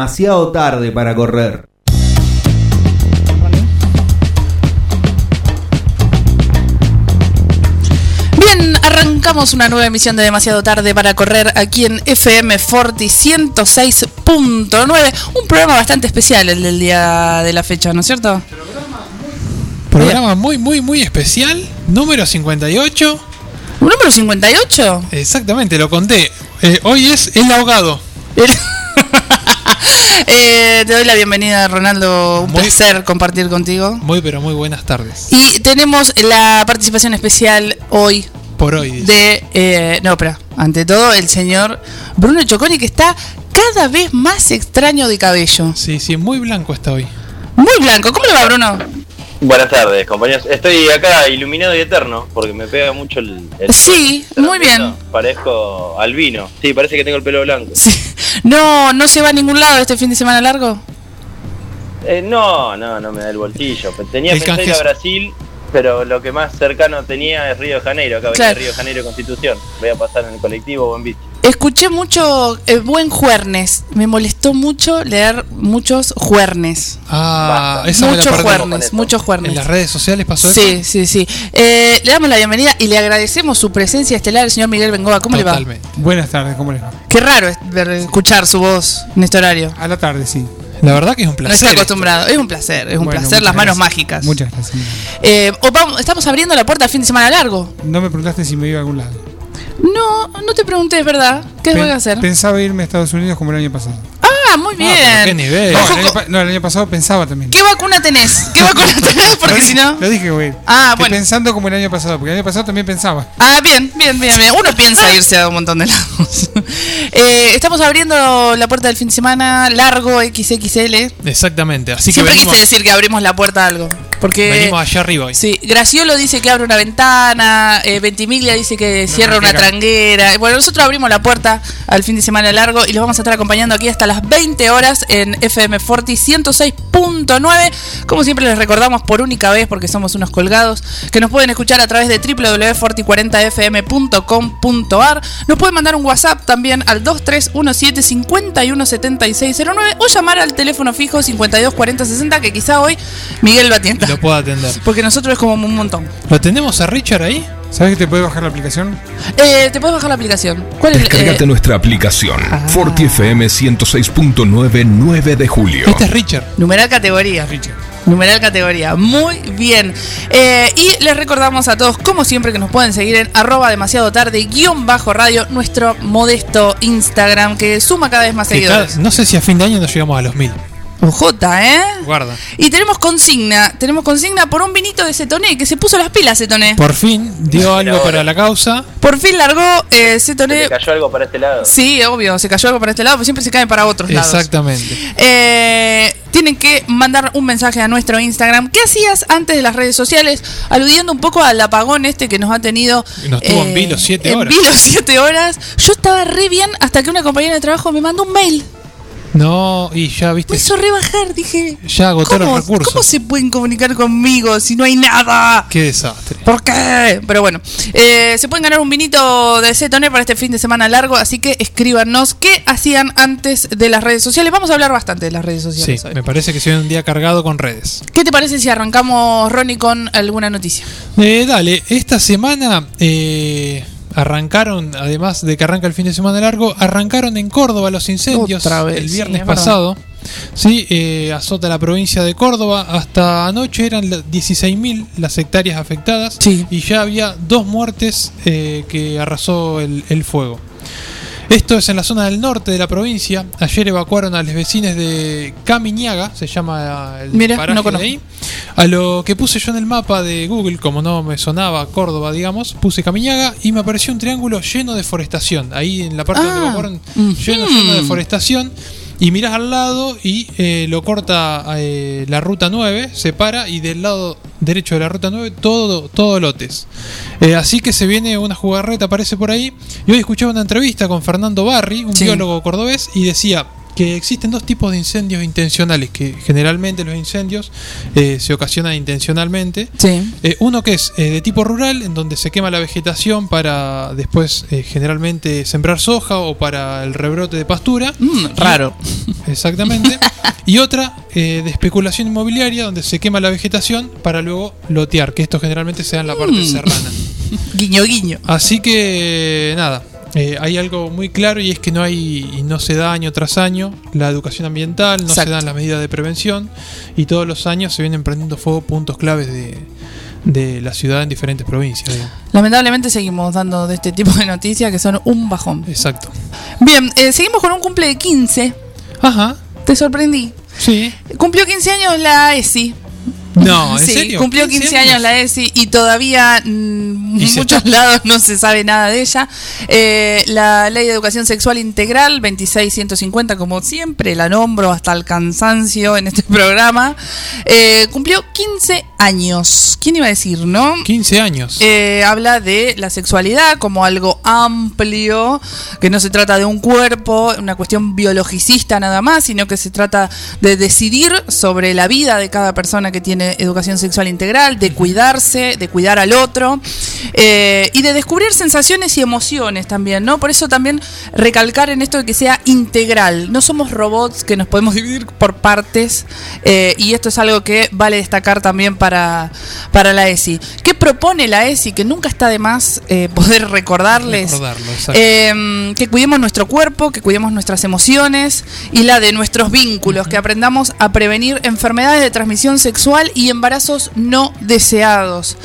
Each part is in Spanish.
Demasiado tarde para correr. Bien, arrancamos una nueva emisión de Demasiado Tarde para correr aquí en FM Forti 106.9. Un programa bastante especial el del día de la fecha, ¿no es cierto? Programa muy, muy, muy especial. Número 58. ¿Un número 58? Exactamente, lo conté. Eh, hoy es El Ahogado. Eh, te doy la bienvenida, Ronaldo. Un placer compartir contigo. Muy, pero muy buenas tardes. Y tenemos la participación especial hoy Por hoy. dice. de. eh, no, espera. Ante todo, el señor Bruno Choconi, que está cada vez más extraño de cabello. Sí, sí, muy blanco está hoy. Muy blanco. ¿Cómo le va, Bruno? Buenas tardes, compañeros. Estoy acá iluminado y eterno porque me pega mucho el. el- Sí, muy bien. Parezco albino. Sí, parece que tengo el pelo blanco. Sí. No, no se va a ningún lado este fin de semana largo. Eh, no, no, no me da el bolsillo. Tenía El pensado ir a Brasil, pero lo que más cercano tenía es Río de Janeiro. Acá venía Claro. de Río de Janeiro Constitución. Voy a pasar en el colectivo o en bici. Escuché mucho eh, buen juernes. Me molestó mucho leer muchos juernes. Ah, esa me la Muchos con juernes, muchos En juernes. las redes sociales pasó eso. Sí, sí, sí. Eh, le damos la bienvenida y le agradecemos su presencia estelar, el señor Miguel Bengoa. ¿Cómo le Totalmente. Buenas tardes, ¿cómo les va? va? Qué raro es ver- escuchar su voz en este horario. A la tarde, sí. La verdad que es un No placer. está acostumbrado. Es un placer, es un Bueno, placer. Las manos gracias. mágicas. Muchas gracias. Eh, o vamos- estamos abriendo la puerta al fin de semana largo. No me preguntaste si me iba a algún lado. No, no te pregunté, es verdad. ¿Qué Pen- voy a hacer? Pensaba irme a Estados Unidos como el año pasado. Ah, muy bien. pero qué nivel. No, el año, no, el año pasado pensaba también. ¿Qué vacuna tenés? ¿Qué vacuna tenés? Porque si no. Lo dije, güey. Ah, Que bueno. Pensando como el año pasado, porque el año pasado también pensaba. Ah, bien, bien, bien, bien. Uno piensa irse a un montón de lados. Eh, estamos abriendo la puerta del fin de semana largo XXL. Exactamente. Así que Siempre venimos, quise decir que abrimos la puerta a algo. Porque venimos allá arriba hoy. Sí, Graciolo dice que abre una ventana, eh, Ventimiglia dice que cierra una tranguera. Bueno, nosotros abrimos la puerta al fin de semana largo y los vamos a estar acompañando aquí hasta las 20 horas en FM Forti 106.9. Como siempre les recordamos por única vez, porque somos unos colgados, que nos pueden escuchar a través de www.forti40fm.com.ar. Nos pueden mandar un WhatsApp también al 2317 517609 o llamar al teléfono fijo 524060 que quizá hoy Miguel lo atienda. Lo puedo atender. Porque nosotros es como un montón. ¿Lo tenemos a Richard ahí? ¿Sabes que te puedes bajar la aplicación? Eh, te puedes bajar la aplicación. ¿Cuál es Descárgate eh, nuestra aplicación. Ah. Forti FM 106.9 9 de julio. Este es Richard. Numeral categoría. Richard. Numeral categoría. Muy bien. Eh, y les recordamos a todos, como siempre, que nos pueden seguir en arroba demasiado tarde guion bajo radio, nuestro modesto Instagram que suma cada vez más Que cada- seguidores. no sé si a fin de año nos llegamos a los mil. Ojota, ¿eh? Guarda. Y tenemos consigna, tenemos consigna por un vinito de Cetoné, que se puso las pilas Cetoné. Por, Por fin dio algo ahora. para la causa. fin largó eh, ¿Se Cetoné. te cayó algo para este lado? Sí, obvio, se cayó algo para este lado, pero siempre se cae para otros lados. Exactamente. Eh, tienen que mandar un mensaje a nuestro Instagram. ¿Qué hacías antes de las redes sociales? Aludiendo un poco al apagón este que nos ha tenido. eh, nos tuvo en vilo siete en horas. vilo siete horas. Yo estaba re bien hasta que una compañera de trabajo me mandó un mail. No, y ya viste. Me hizo rebajar. Dije. Ya agotó ¿cómo, los recursos. ¿Cómo se pueden comunicar conmigo si no hay nada? Qué desastre. ¿Por qué? Pero bueno, eh, se pueden ganar un vinito de Cetoné para este fin de semana largo, así que escríbanos qué hacían antes de las redes sociales. Vamos a hablar bastante de las redes Sí, sociales hoy. me parece que se viene un día cargado con redes. ¿Qué te parece si arrancamos, Ronnie, con alguna noticia? Eh, dale, esta semana eh, arrancaron, además de que arranca el fin de semana largo, arrancaron en Córdoba los incendios Otra vez, el sí, viernes verdad. pasado. Sí, eh, azota la provincia de Córdoba. Hasta anoche eran la- 16.000 las hectáreas afectadas Sí. y ya había dos muertes eh, que arrasó el, el fuego. Esto es en la zona del norte de la provincia. Ayer evacuaron a los vecinos de Camiñaga, se llama el Mira, paraje no de conozco. ahí. A lo que puse yo en el mapa de Google, como no me sonaba Córdoba, digamos, puse Camiñaga y me apareció un triángulo lleno de forestación. Ahí en la parte donde Ah, evacuaron, ujú. lleno, lleno de forestación. Y mirás al lado y eh, lo corta eh, la ruta 9, se para y del lado derecho de la ruta 9 todo, todo lotes. Eh, así que se viene una jugarreta, aparece por ahí. Y hoy escuchaba una entrevista con Fernando Barri, un Sí. biólogo cordobés, y decía que existen dos tipos de incendios intencionales, que generalmente los incendios eh, se ocasionan intencionalmente. Sí. Eh, uno que es eh, de tipo rural, en donde se quema la vegetación para después eh, generalmente sembrar soja o para el rebrote de pastura. Mm, raro. Exactamente. y otra eh, de especulación inmobiliaria, donde se quema la vegetación para luego lotear, que esto generalmente se da en la parte Mm. serrana. Guiño, guiño. Así que nada, eh, hay algo muy claro y es que no hay y no se da año tras año la educación ambiental, no Exacto. se dan las medidas de prevención y todos los años se vienen prendiendo fuego puntos claves de, de la ciudad en diferentes provincias. digamos. Lamentablemente seguimos dando de este tipo de noticias que son un bajón. Exacto. Bien, eh, seguimos con un cumple de 15. Ajá, Te sorprendí. sí. Cumplió 15 años la ESI. No, ¿en sí, serio? cumplió 15 años la ESI y todavía mm, en muchos está- lados no se sabe nada de ella. Eh, la Ley de Educación Sexual Integral 26150, como siempre, la nombro hasta el cansancio en este programa, eh, cumplió 15 años. ¿Quién iba a decir, no? 15 años. Eh, habla de la sexualidad como algo amplio, que no se trata de un cuerpo, una cuestión biologicista nada más, sino que se trata de decidir sobre la vida de cada persona que tiene educación sexual integral, de cuidarse, de cuidar al otro eh, y de descubrir sensaciones y emociones también, ¿no? Por eso también recalcar en esto de que sea integral. No somos robots que nos podemos dividir por partes eh, y esto es algo que vale destacar también para, para la ESI. ¿Qué propone la ESI? Que nunca está de más eh, poder recordarles. Eh, que cuidemos nuestro cuerpo, que cuidemos nuestras emociones y la de nuestros vínculos, que aprendamos a prevenir enfermedades de transmisión sexual y embarazos no deseados,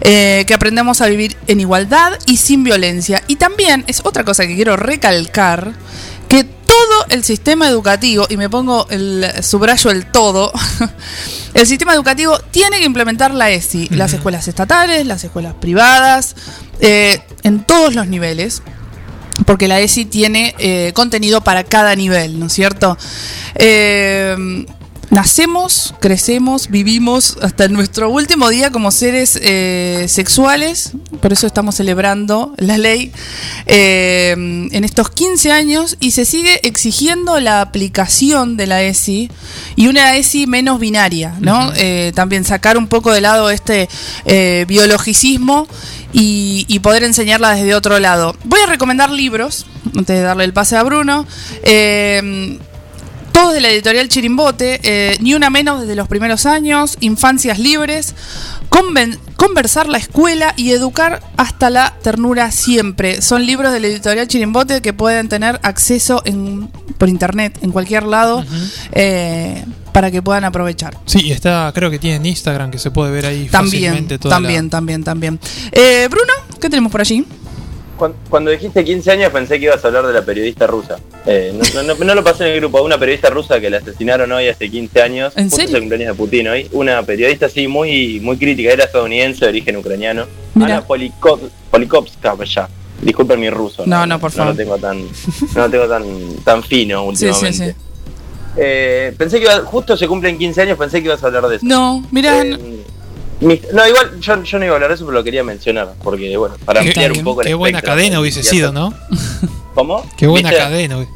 eh, que aprendamos a vivir en igualdad y sin violencia. Y también es otra cosa que quiero recalcar, que todo el sistema educativo, y me pongo el subrayo el todo, el sistema educativo tiene que implementar la ESI, las escuelas estatales, las escuelas privadas, eh, en todos los niveles. porque la ESI tiene eh, contenido para cada nivel, ¿no es cierto? Eh, nacemos, crecemos, vivimos hasta nuestro último día como seres eh, sexuales, por eso estamos celebrando la ley eh, en estos 15 años y se sigue exigiendo la aplicación de la ESI y una ESI menos binaria, ¿no? Eh, también sacar un poco de lado este biologicismo y, y poder enseñarla desde otro lado. Voy a recomendar libros, antes de darle el pase a Bruno. Eh, todos de la editorial Chirimbote, eh, ni una menos desde los primeros años, Infancias Libres, conven- Conversar la escuela y Educar hasta la ternura siempre. Son libros de la editorial Chirimbote que pueden tener acceso en, por internet, en cualquier lado, eh, para que puedan aprovechar. Sí, está, creo que tiene Instagram que se puede ver ahí También, fácilmente toda la- también, también, también. Eh, Bruno, ¿qué tenemos por allí? Cuando, cuando dijiste 15 años pensé que ibas a hablar de la periodista rusa. Eh, no, no- no lo pasé en el grupo. Una periodista rusa que la asesinaron hoy hace 15 años. ¿En Justo serio? el cumpleaños de Putin hoy. Una periodista así muy muy crítica. Era estadounidense de origen ucraniano. Ana Polikov- Polikovskaya. Disculpen mi ruso. No, no, por No favor. lo tengo tan, no lo tengo tan, tan fino Sí, últimamente. sí, sí. Eh, pensé que iba, justo se cumplen 15 años, pensé que ibas a hablar de eso. No, mira, Eh, no, igual yo, yo no iba a hablar de eso, pero lo quería mencionar. Porque, bueno, para Qué- ampliar un poco el Qué buena cadena hubiese sido, ¿no? ¿Cómo? Qué buena ¿Viste? cadena.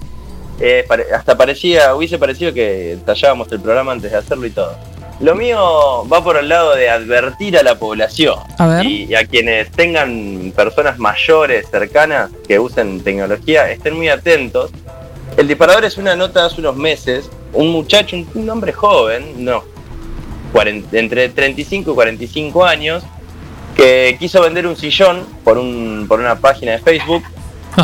Eh, pare- hasta parecía, hubiese parecido que tallábamos el programa antes de hacerlo y todo. Lo mío va por el lado de advertir a la población A ver. y, y a quienes tengan personas mayores cercanas que usen tecnología, estén muy atentos. El disparador es una nota hace unos meses, un muchacho, un, un hombre joven, no, 40 entre 35 y 45 años, que quiso vender un sillón por, un, por una página de Facebook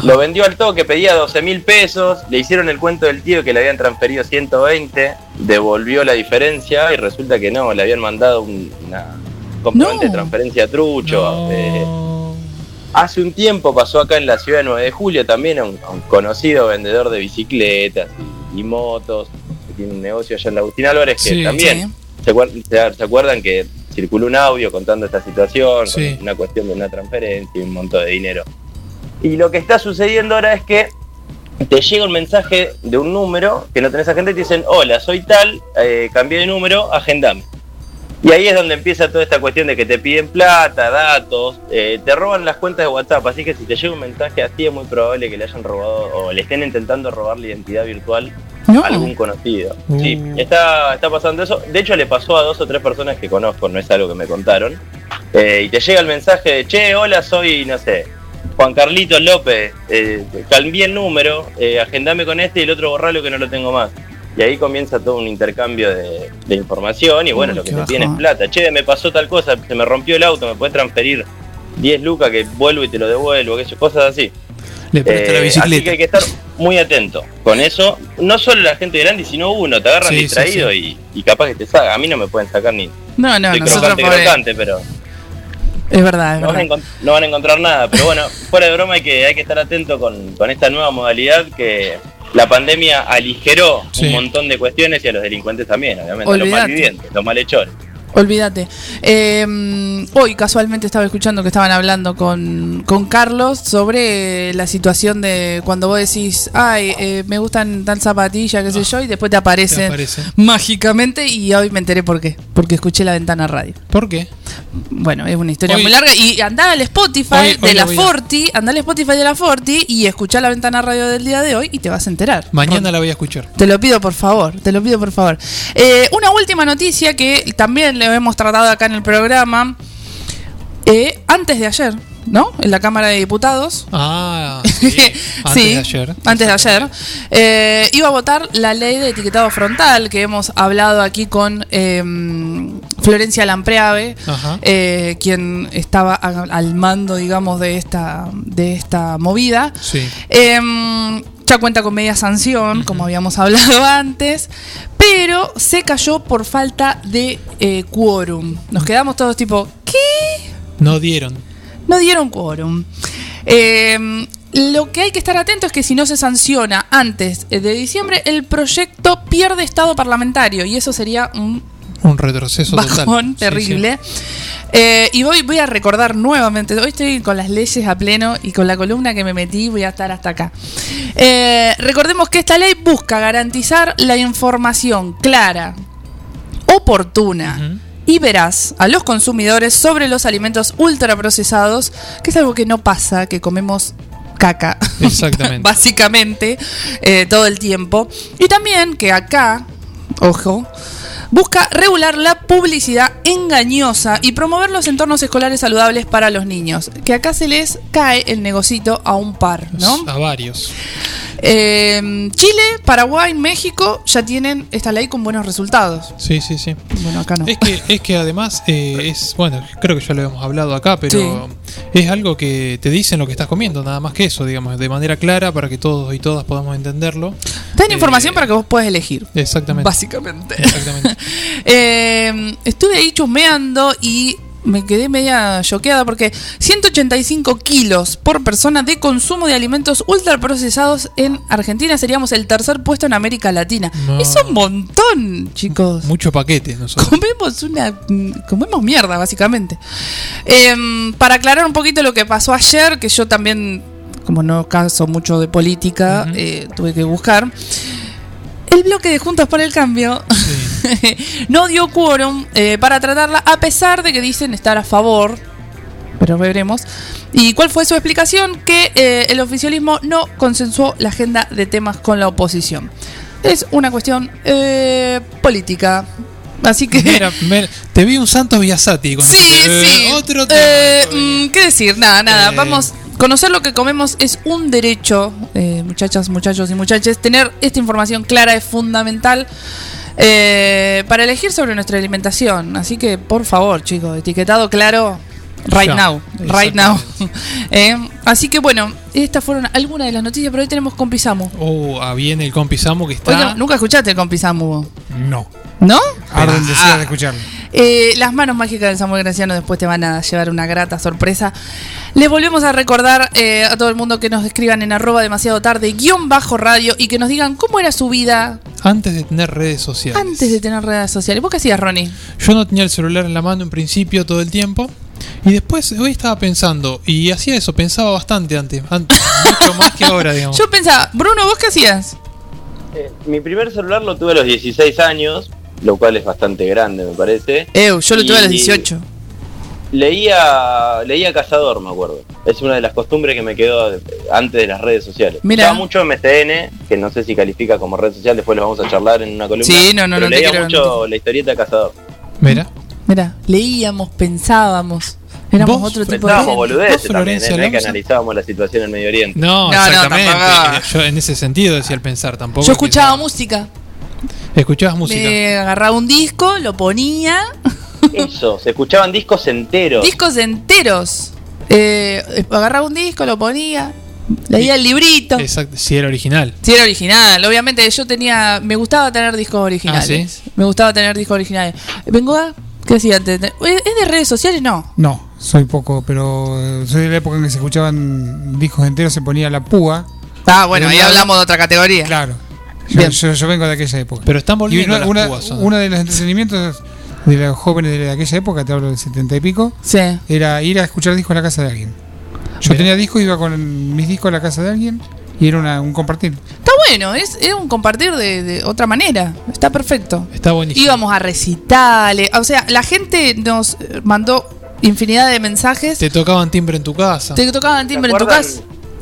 lo vendió al toque, pedía 12 mil pesos, le hicieron el cuento del tío que le habían transferido 120, devolvió la diferencia y resulta que no, le habían mandado un- una comprobante No. de transferencia trucho. No. Eh, hace un tiempo pasó acá en la ciudad de 9 de julio también a un, a un conocido vendedor de bicicletas y, y motos, que tiene un negocio allá en la Agustín Álvarez, que Sí. también ¿Se, acuer- se- se acuerdan que circuló un audio contando esta situación? Sí. Una cuestión de una transferencia y un monto de dinero. Y lo que está sucediendo ahora es que te llega un mensaje de un número que no tenés agenda y te dicen, hola, soy tal, eh, cambié de número, agendame. Y ahí es donde empieza toda esta cuestión de que te piden plata, datos, eh, te roban las cuentas de WhatsApp, así que si te llega un mensaje así es muy probable que le hayan robado o le estén intentando robar la identidad virtual No. algún conocido. Sí, está, está pasando eso. De hecho le pasó a dos o tres personas que conozco, no es algo que me contaron. Eh, y te llega el mensaje de, che, hola, soy, no sé, Juan Carlitos López, eh, cambié el número, eh, agendame con este y el otro borralo que no lo tengo más. Y ahí comienza todo un intercambio de, de información y bueno, Uy, lo que te piden es plata. Che, me pasó tal cosa, se me rompió el auto, me puedes transferir 10 lucas que vuelvo y te lo devuelvo, que cosas así. Le presta la Eh, bicicleta. Así que hay que estar muy atento con eso. No solo la gente grande, sino uno. Te agarran Sí, sí, distraído sí. Y, y capaz que te saca. A mí no me pueden sacar ni. No, no, crocante, crocante, pero Es verdad, es no van, a verdad. no van a encontrar nada. Pero bueno, fuera de broma hay que, hay que estar atento con, con esta nueva modalidad que la pandemia aligeró Sí. un montón de cuestiones y a los delincuentes también, obviamente. A los malvivientes, los malhechores. Olvídate. Eh, hoy casualmente estaba escuchando que estaban hablando con, con Carlos sobre la situación de cuando vos decís, ay, eh, me gustan tal zapatilla, qué sé yo, y después te aparecen Te aparece. mágicamente y hoy me enteré por qué. Porque escuché la ventana radio. ¿Por qué? Bueno, es una historia Hoy- muy larga. Y andá al Spotify Hoy- hoy de la Forti, andá al Spotify de la Forti y escuchá la ventana radio del día de hoy y te vas a enterar. Mañana la voy a escuchar. Te lo pido por favor, te lo pido por favor. Eh, una última noticia que también le hemos tratado acá en el programa. Eh, antes de ayer, ¿no? En la Cámara de Diputados. Ah, sí. Antes Sí, de ayer. Antes de ayer. eh, iba a votar la ley de etiquetado frontal que hemos hablado aquí con eh, Florencia Lampreave, eh, quien estaba al mando, digamos, de esta, de esta movida. Sí. Ya cuenta con media sanción, como habíamos hablado antes, pero se cayó por falta de eh, quórum. Nos quedamos todos tipo, ¿qué? No dieron. No dieron quórum. Em, lo que hay que estar atento es que si no se sanciona antes de diciembre, el proyecto pierde estado parlamentario y eso sería un Un retroceso bajón total. Sí, terrible. Eh, y voy, voy a recordar nuevamente, hoy estoy con las leyes a pleno y con la columna que me metí voy a estar hasta acá. Eh, recordemos que esta ley busca garantizar la información clara, oportuna. Y veraz a los consumidores sobre los alimentos ultraprocesados, que es algo que no pasa, que comemos caca. Exactamente. Básicamente, eh, todo el tiempo. Y también que acá, ojo, busca regular la publicidad engañosa y promover los entornos escolares saludables para los niños. Que acá se les cae el negocito a un par, ¿no? A varios. Eh, Chile, Paraguay, México ya tienen esta ley con buenos resultados. Sí, sí, sí. Bueno, acá no. Es que, es que además eh, es, bueno, creo que ya lo hemos hablado acá, pero es algo que te dicen lo que estás comiendo, nada más que eso, digamos, de manera clara para que todos y todas podamos entenderlo. Ten Eh, información para que vos puedas elegir. Exactamente. Básicamente. Exactamente. Eh, estuve ahí chusmeando y me quedé media choqueada porque 185 kilos por persona de consumo de alimentos ultraprocesados en Argentina seríamos el tercer puesto en América Latina. No. Es un montón, chicos. Mucho paquete nosotros. Comemos una. Comemos mierda, básicamente. Em, para aclarar un poquito lo que pasó ayer, que yo también, como no caso mucho de política, eh, tuve que buscar. El bloque de Juntos por el Cambio Sí. no dio quórum eh, para tratarla, a pesar de que dicen estar a favor. Pero veremos. ¿Y cuál fue su explicación? Que eh, el oficialismo no consensuó la agenda de temas con la oposición. Es una cuestión eh, política. Así que. Mira, te vi un Santos Biasati con Sí, sí. Otro tema. Eh, mm, ¿Qué decir? Nada, nada. Vamos. Conocer lo que comemos es un derecho, eh, muchachas, muchachos y muchachas. Tener esta información clara es fundamental eh, para elegir sobre nuestra alimentación. Así que, por favor, chicos, etiquetado claro. Right Ya, now, right now. Eh, así que bueno, estas fueron algunas de las noticias, pero hoy tenemos Compisamu. Oh, ah, viene el compi Samu que está. Oiga, Nunca escuchaste el Compisamu, vos? No. ¿no? Arden Ah. deseo de escucharlo. Eh, las manos mágicas del Samuel Graciano después te van a llevar una grata sorpresa. Les volvemos a recordar eh, a todo el mundo que nos escriban en arroba demasiado tarde, guion bajo radio, y que nos digan cómo era su vida Antes de tener redes sociales. antes de tener redes sociales. ¿Vos qué hacías, Ronnie? Yo no tenía el celular en la mano en principio todo el tiempo. Y después, hoy estaba pensando, y hacía eso, pensaba bastante antes, an- mucho más que ahora, digamos. Yo pensaba, Bruno, ¿vos qué hacías? Eh, mi primer celular lo tuve a los 16 años, lo cual es bastante grande, me parece. Eu, yo lo tuve a los Y- 18. Leía, leía Cazador, me acuerdo. Es una de las costumbres que me quedó antes de las redes sociales. Mira. Estaba mucho MCN, que no sé si califica como red social, después lo vamos a charlar en una columna. Sí, no, no, pero no leía mucho la historieta de Cazador. Mira, Mira, leíamos, pensábamos. Éramos ¿Vos otro tipo de Pensábamos boludeces ¿Vos, también, ¿eh? No es que analizábamos la situación en Medio Oriente. no, No, exactamente. Yo en ese sentido decía el pensar tampoco. Yo escuchaba música. Escuchabas música. Me agarraba un disco, lo ponía. Eso, se escuchaban discos enteros. discos enteros. Eh, agarraba un disco, lo ponía, leía el librito. Exacto, si era original. Si era original, obviamente yo tenía, me gustaba tener discos originales. Ah, Me gustaba tener discos originales. Vengo a, ¿qué decía antes? ¿Es de redes sociales? No. No, soy poco, pero eh, soy de la época en que se escuchaban discos enteros, se ponía la púa. Ah, bueno, ahí hablamos de otra categoría. Claro. Yo, Bien. yo- yo vengo de aquella época. Pero están y volviendo una, las una, púas, ¿o no? uno de los entretenimientos de los jóvenes de aquella época, te hablo del setenta y pico, Sí. era ir a escuchar discos en la casa de alguien. Yo Mira. tenía discos, iba con mis discos a la casa de alguien y era una- un compartir. Está bueno, es, es un compartir de, de otra manera. Está perfecto. Está buenísimo. Íbamos a recitales. O sea, la gente nos mandó infinidad de mensajes. Te tocaban timbre en tu casa. Te tocaban ¿Se timbre en tu casa.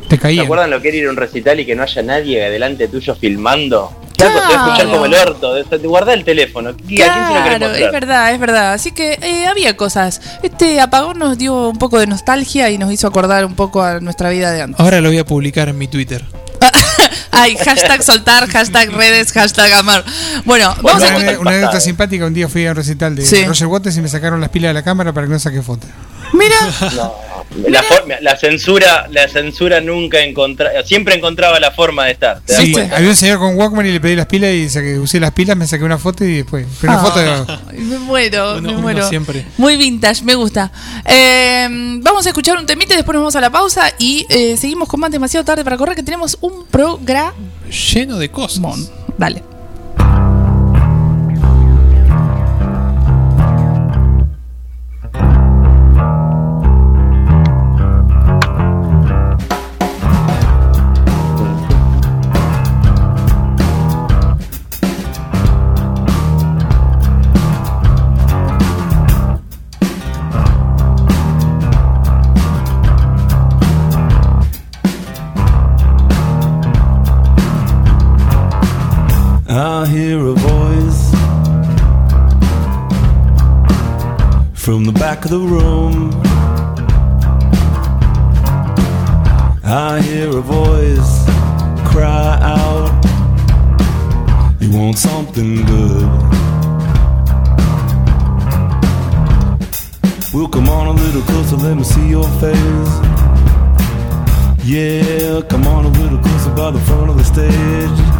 Te ¿Se caía. acuerdan lo que era ir a un recital y que no haya nadie adelante tuyo filmando? Claro, te escuchar como el orto. Guardá el teléfono. ¿A quién se lo querés Claro, es verdad, es verdad. Así que eh, había cosas. Este apagón nos dio un poco de nostalgia y nos hizo acordar un poco a nuestra vida de antes. Ahora lo voy a publicar en mi Twitter. Ay, hashtag soltar, hashtag redes, hashtag amar. Bueno, vamos Una, a una anécdota simpática, un día fui a un recital de Sí. Roger Waters y me sacaron las pilas de la cámara para que no saque foto. Mira, No, la, forma- la censura, la censura nunca encontraba, siempre encontraba la forma de estar. ¿te das Sí, cuenta? había un señor con Walkman y le pedí las pilas y saqué, usé las pilas, me saqué una foto y después. Pero una Ah. foto de. Me muero, Uno- me uno muero. siempre. Muy vintage, me gusta. Eh, vamos a escuchar un temite, después nos vamos a la pausa y eh, seguimos con más demasiado tarde para correr que tenemos un programa. Lleno de cosas. Dale. Hear a voice from the back of the room. I hear a voice cry out, You want something good? Well, come on a little closer, let me see your face. Yeah, come on a little closer by the front of the stage.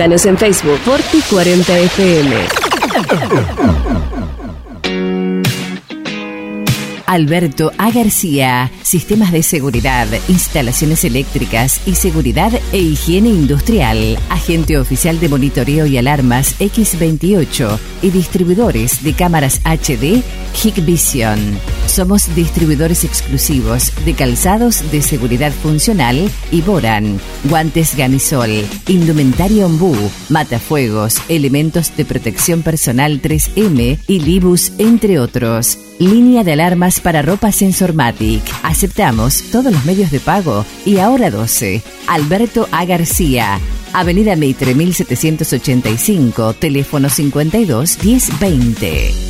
Búscanos en Facebook Forti40FM. Alberto A. García, Sistemas de Seguridad, Instalaciones Eléctricas y Seguridad e Higiene Industrial, Agente Oficial de Monitoreo y Alarmas X28 y Distribuidores de Cámaras HD Hikvision. Somos distribuidores exclusivos de calzados de seguridad funcional y Boran, guantes Gamisol, indumentaria Ombú, matafuegos, elementos de protección personal 3M y Libus, entre otros. Línea de alarmas para ropa Sensormatic. Aceptamos todos los medios de pago y ahora 12. Alberto A. García. Avenida Mitre 1785, teléfono 52 1020.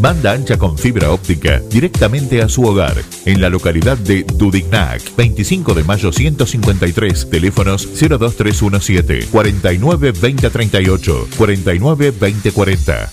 Banda ancha con fibra óptica directamente a su hogar. En la localidad de Dudignac, 25 de mayo 153, teléfonos 02317 49 2038, 49 2040.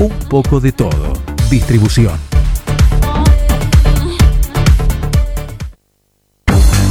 Un poco de todo. Distribución.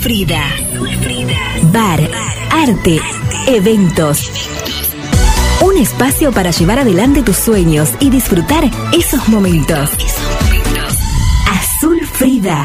Frida. Bar, arte, eventos. Un espacio para llevar adelante tus sueños y disfrutar esos momentos. Azul Frida.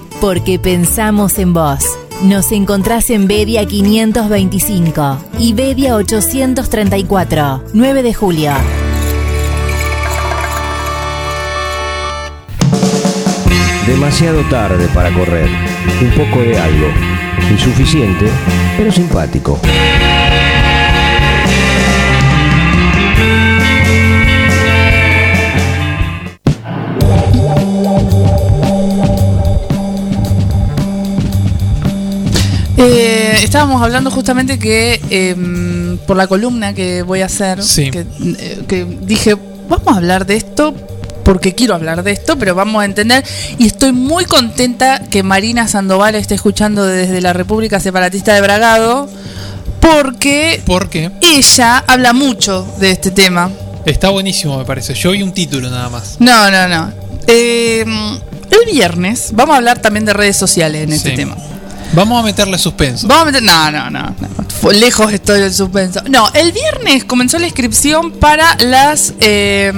porque pensamos en vos. Nos encontrás en Bedia 525 y Bedia 834, 9 de julio. Demasiado tarde para correr. Un poco de algo. Insuficiente, pero simpático. Eh, estábamos hablando justamente que em, por la columna que voy a hacer, Sí. que, eh, que dije, vamos a hablar de esto porque quiero hablar de esto, pero vamos a entender. Y estoy muy contenta que Marina Sandoval esté escuchando desde la República Separatista de Bragado, porque ¿Por qué? ella habla mucho de este tema. Está buenísimo, me parece. Yo vi un título nada más. No, no, no. Eh, el viernes vamos a hablar también de redes sociales en este Sí. tema. Vamos a meterle suspenso. Vamos a meter. No, no, no. lejos estoy del suspenso. No, el viernes comenzó la inscripción para las eh,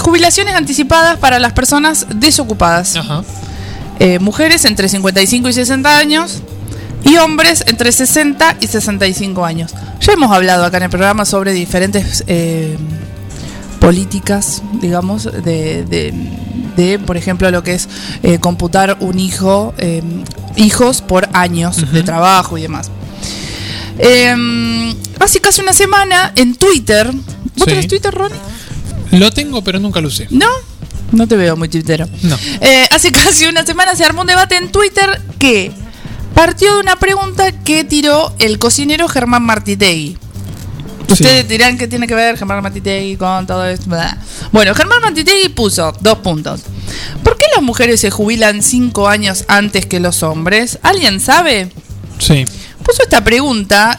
jubilaciones anticipadas para las personas desocupadas. Eh, mujeres entre 55 y 60 años y hombres entre 60 y 65 años. Ya hemos hablado acá en el programa sobre diferentes eh, políticas, digamos, de, de- de, por ejemplo, lo que es eh, computar un hijo, eh, hijos por años de trabajo y demás. Eh, hace casi una semana en Twitter. ¿Vos Sí. tenés Twitter, Ronnie? Lo tengo, pero nunca lo usé. ¿No? No te veo muy twittero. No. Eh, hace casi una semana se armó un debate en Twitter que partió de una pregunta que tiró el cocinero Germán Martitegui. Ustedes dirán que tiene que ver Germán Martitegui con todo esto. Bueno, Germán Martitegui puso dos puntos. ¿Por qué las mujeres se jubilan cinco años antes que los hombres? ¿Alguien sabe? Sí. Puso esta pregunta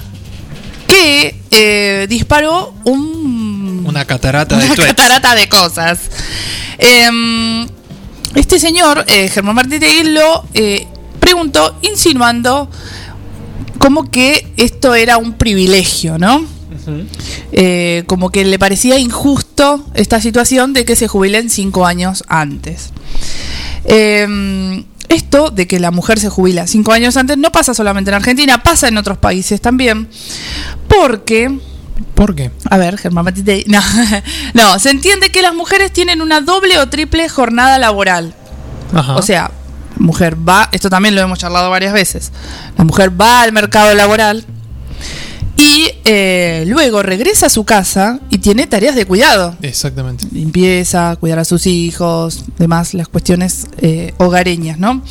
que eh, disparó un Una catarata de una tweets. catarata de cosas. Em, este señor, eh, Germán Martitegui, lo eh, preguntó insinuando como que esto era un privilegio, ¿no? Eh, como que le parecía injusto esta situación de que se jubilen cinco años antes. Em, esto de que la mujer se jubila cinco años antes no pasa solamente en Argentina, pasa en otros países también. Porque ¿Por qué? a ver, Germán Matitei. No, no, se entiende que las mujeres tienen una doble o triple jornada laboral. Ajá. O sea, mujer va, esto también lo hemos charlado varias veces, la mujer va al mercado laboral y eh, luego regresa a su casa y tiene tareas de cuidado. Exactamente. Limpieza, cuidar a sus hijos, demás, las cuestiones eh, hogareñas, ¿no?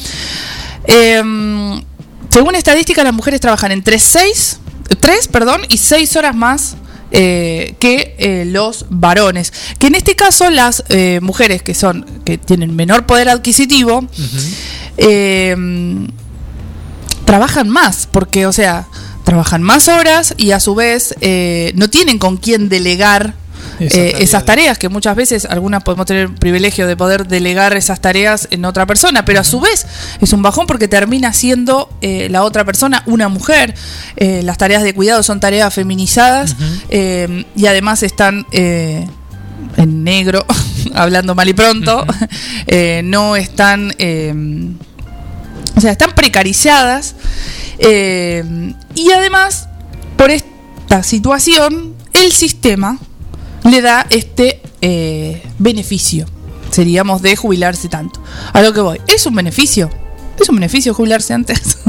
Em, según estadística, las mujeres trabajan entre 6, 3, perdón, y 6 horas más eh, que eh, los varones. Que en este caso las eh, mujeres que son que tienen menor poder adquisitivo em, trabajan más, porque o sea trabajan más horas y a su vez eh, no tienen con quién delegar Esas eh, tareas. esas tareas, que muchas veces algunas podemos tener el privilegio de poder delegar esas tareas en otra persona, pero a su vez es un bajón porque termina siendo eh, la otra persona una mujer. Eh, las tareas de cuidado son tareas feminizadas y además están en negro, hablando mal y pronto, no están... o sea, están precarizadas. eh, y además, por esta situación, el sistema le da este eh, beneficio. Seríamos de jubilarse tanto. A lo que voy. ¿Es un beneficio? ¿Es un beneficio jubilarse antes?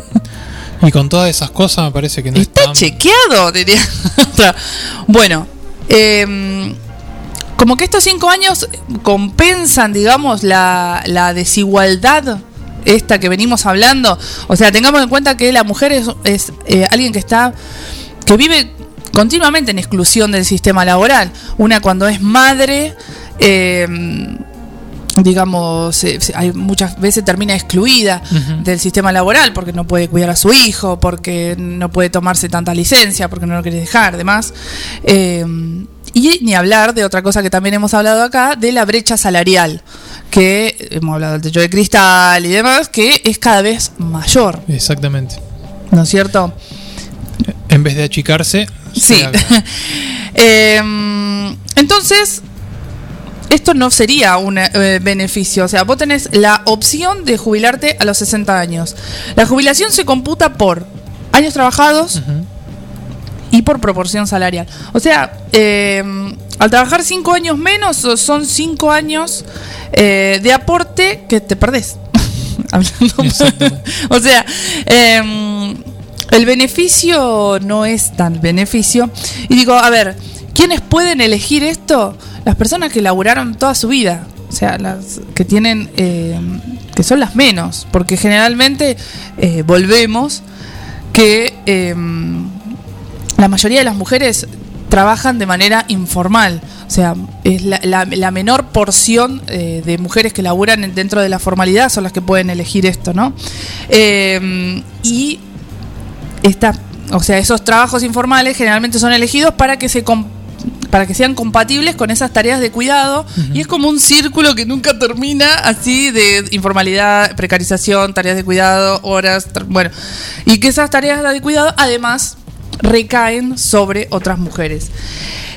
Y con todas esas cosas me parece que no Está chequeado, diría. Bueno, eh, como que estos cinco años compensan, digamos, la, la desigualdad esta que venimos hablando. O sea, tengamos en cuenta que la mujer es, es, eh, alguien que está, que vive continuamente en exclusión del sistema laboral. Una cuando es madre, eh, digamos, eh, hay muchas veces termina excluida del sistema laboral porque no puede cuidar a su hijo, porque no puede tomarse tanta licencia, porque no lo quiere dejar, demás. Eh, y ni hablar de otra cosa que también hemos hablado acá, de la brecha salarial, que hemos hablado del techo de cristal y demás, que es cada vez mayor, Exactamente. ¿no es cierto? En vez de achicarse, Sí. Eh, entonces, esto no sería un eh, beneficio. O sea, vos tenés la opción de jubilarte a los 60 años. La jubilación se computa por años trabajados y por proporción salarial. O sea, eh, al trabajar 5 años menos, son 5 años eh, de aporte que te perdés. Hablando- o sea, eh, el beneficio no es tan beneficio. Y digo, a ver, ¿quiénes pueden elegir esto? Las personas que laburaron toda su vida. O sea, las que tienen, eh, que son las menos. Porque generalmente eh, volvemos que la mayoría de las mujeres trabajan de manera informal. O sea, es la, la- la menor porción eh, de mujeres que laburan en- dentro de la formalidad son las que pueden elegir esto, ¿no? Eh, y esta, o sea, esos trabajos informales generalmente son elegidos para que se para que sean compatibles con esas tareas de cuidado y es como un círculo que nunca termina así de informalidad, precarización, tareas de cuidado, horas, bueno, y que esas tareas de cuidado además recaen sobre otras mujeres.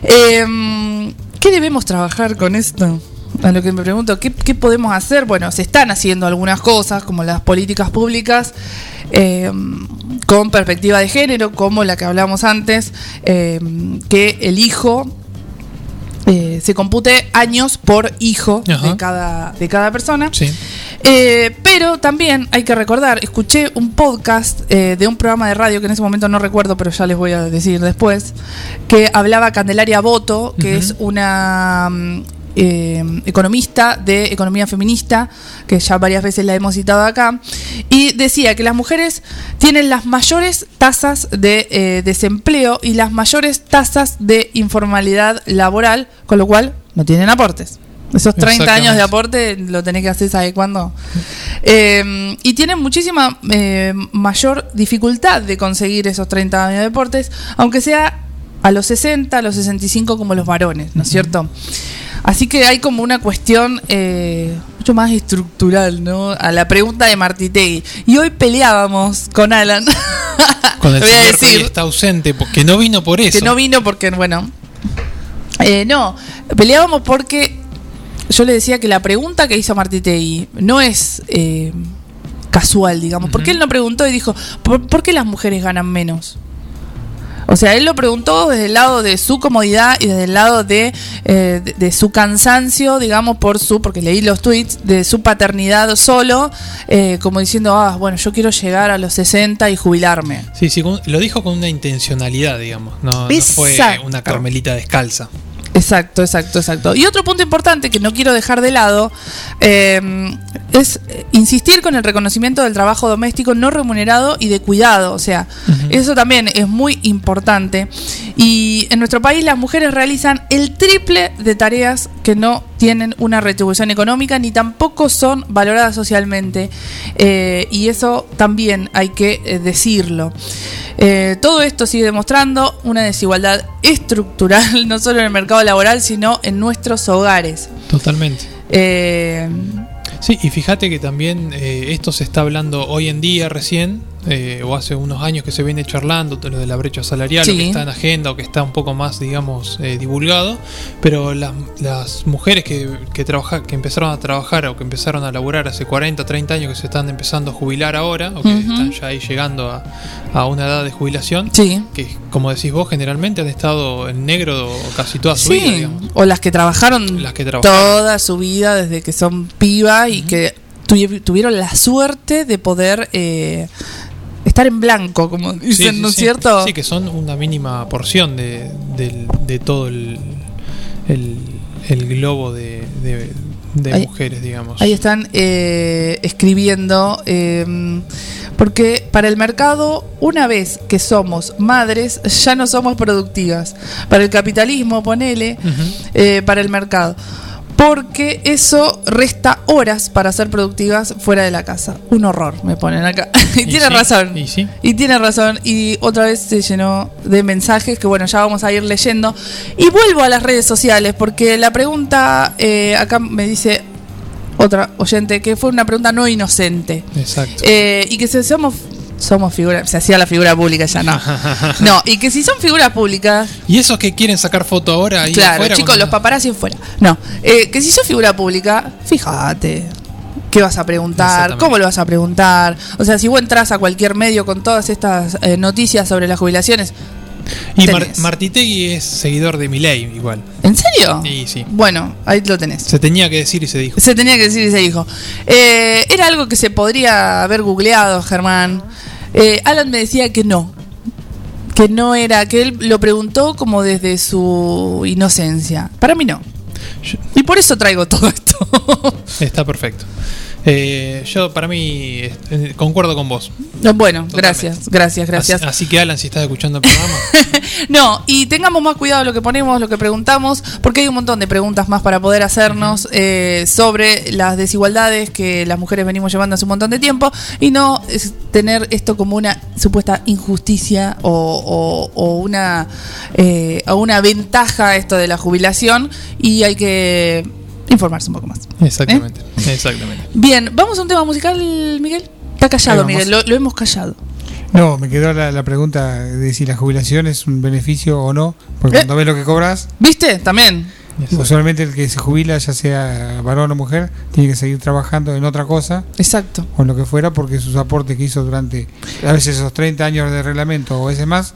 Em, ¿Qué debemos trabajar con esto? A lo que me pregunto, ¿qué, qué podemos hacer? Bueno, se están haciendo algunas cosas, como las políticas públicas, eh, con perspectiva de género, como la que hablamos antes, eh, que el hijo eh, se compute años por hijo de cada, de cada persona. Sí. Eh, pero también hay que recordar, escuché un podcast eh, de un programa de radio que en ese momento no recuerdo, pero ya les voy a decir después, que hablaba Candelaria Boto, que es una mm, eh, economista de economía feminista, que ya varias veces la hemos citado acá, y decía que las mujeres tienen las mayores tasas de eh, desempleo y las mayores tasas de informalidad laboral, con lo cual no tienen aportes. Esos 30 años de aporte lo tenés que hacer, ¿sabes cuándo? Eh, y tienen muchísima eh, mayor dificultad de conseguir esos 30 años de aportes, aunque sea a los 60, a los 65 como los varones, ¿no es cierto? Así que hay como una cuestión eh, mucho más estructural, ¿no? A la pregunta de Martitegui. Y hoy peleábamos con Alan. Con el voy a señor que está ausente, porque no vino por eso. Que no vino porque, bueno. Eh, no, peleábamos porque yo le decía que la pregunta que hizo Martitegui no es eh, casual, digamos. Porque él no preguntó y dijo, ¿por, por qué las mujeres ganan menos? O sea, él lo preguntó desde el lado de su comodidad y desde el lado de, eh, de, de su cansancio, digamos, por su, porque leí los tweets, de su paternidad solo, eh, como diciendo, ah, bueno, yo quiero llegar a los 60 y jubilarme. Sí, sí, lo dijo con una intencionalidad, digamos. No, no fue una carmelita descalza. Exacto, exacto, exacto. Y otro punto importante que no quiero dejar de lado eh, es eh, insistir con el reconocimiento del trabajo doméstico no remunerado y de cuidado. O sea, eso también es muy importante. Y en nuestro país las mujeres realizan el triple de tareas que no tienen una retribución económica ni tampoco son valoradas socialmente. Eh, y eso también hay que eh, decirlo. Eh, todo esto sigue demostrando una desigualdad estructural, no solo en el mercado laboral, sino en nuestros hogares. Totalmente. Eh, Sí, y fíjate que también esto se está hablando hoy en día recién, eh, o hace unos años que se viene charlando, lo de la brecha salarial, o Sí. que está en agenda, o que está un poco más, digamos, eh, divulgado, pero las, las mujeres que, que, trabaja- que empezaron a trabajar o que empezaron a laburar hace 40, 30 años, que se están empezando a jubilar ahora, o que están ya ahí llegando a, a una edad de jubilación, Sí. que como decís vos, generalmente han estado en negro casi toda su vida, digamos. o las que trabajaron Las que trabajaron. toda su vida desde que son piba y que tuvi- tuvieron la suerte de poder eh, estar en blanco, como dicen, Sí, ¿no es sí. cierto? Sí, que son una mínima porción de, del- de todo el, el, el globo de, de- de Ahí- mujeres, digamos. Ahí están eh, escribiendo, eh, porque para el mercado, una vez que somos madres, ya no somos productivas. Para el capitalismo, ponele, eh, para el mercado. Porque eso resta horas para ser productivas fuera de la casa. Un horror, me ponen acá. y, Y tiene sí, razón. y sí. Y tiene razón. Y otra vez se llenó de mensajes que, bueno, ya vamos a ir leyendo. Y vuelvo a las redes sociales, porque la pregunta eh, acá me dice otra oyente que fue una pregunta no inocente. Exacto. Eh, y que si somos somos figura, se hacía la figura pública ya no. No, y que si son figuras públicas, Y esos que quieren sacar foto ahora ahí claro, afuera, chicos, los paparazzi fuera. No, eh, que si sos figura pública, fíjate. ¿Qué vas a preguntar? ¿Cómo lo vas a preguntar? O sea, si vos entras a cualquier medio con todas estas eh, noticias sobre las jubilaciones. Y Mar-. Martitegui es seguidor de Milei igual. ¿En serio? Y sí. Bueno, ahí lo tenés. Se tenía que decir y se dijo. Se tenía que decir y se dijo. Eh, era algo que se podría haber googleado, Germán. Eh, Alan me decía que no. Que no era, que él lo preguntó como desde su inocencia. Para mí no. Y por eso traigo todo esto. Está perfecto. Eh, yo, para mí, eh, concuerdo con vos. Bueno, gracias, gracias, gracias. Así, así que, Alan, si estás escuchando el programa, No, y tengamos más cuidado lo que ponemos, lo que preguntamos, porque hay un montón de preguntas más para poder hacernos eh, sobre las desigualdades que las mujeres venimos llevando hace un montón de tiempo y no es tener esto como una supuesta injusticia o, o- o una, eh, o una ventaja esto de la jubilación y hay que informarse un poco más. exactamente. Exactamente. Bien, vamos a un tema musical, Miguel. Está callado. Miguel, lo, lo hemos callado. No, me quedó la, la pregunta de si la jubilación es un beneficio o no. Porque Eh. cuando ves lo que cobras, ¿Viste? También. usualmente el que se jubila, ya sea varón o mujer, tiene que seguir trabajando en otra cosa. Exacto. O en lo que fuera, porque sus aportes que hizo durante a veces esos 30 años de reglamento o veces más.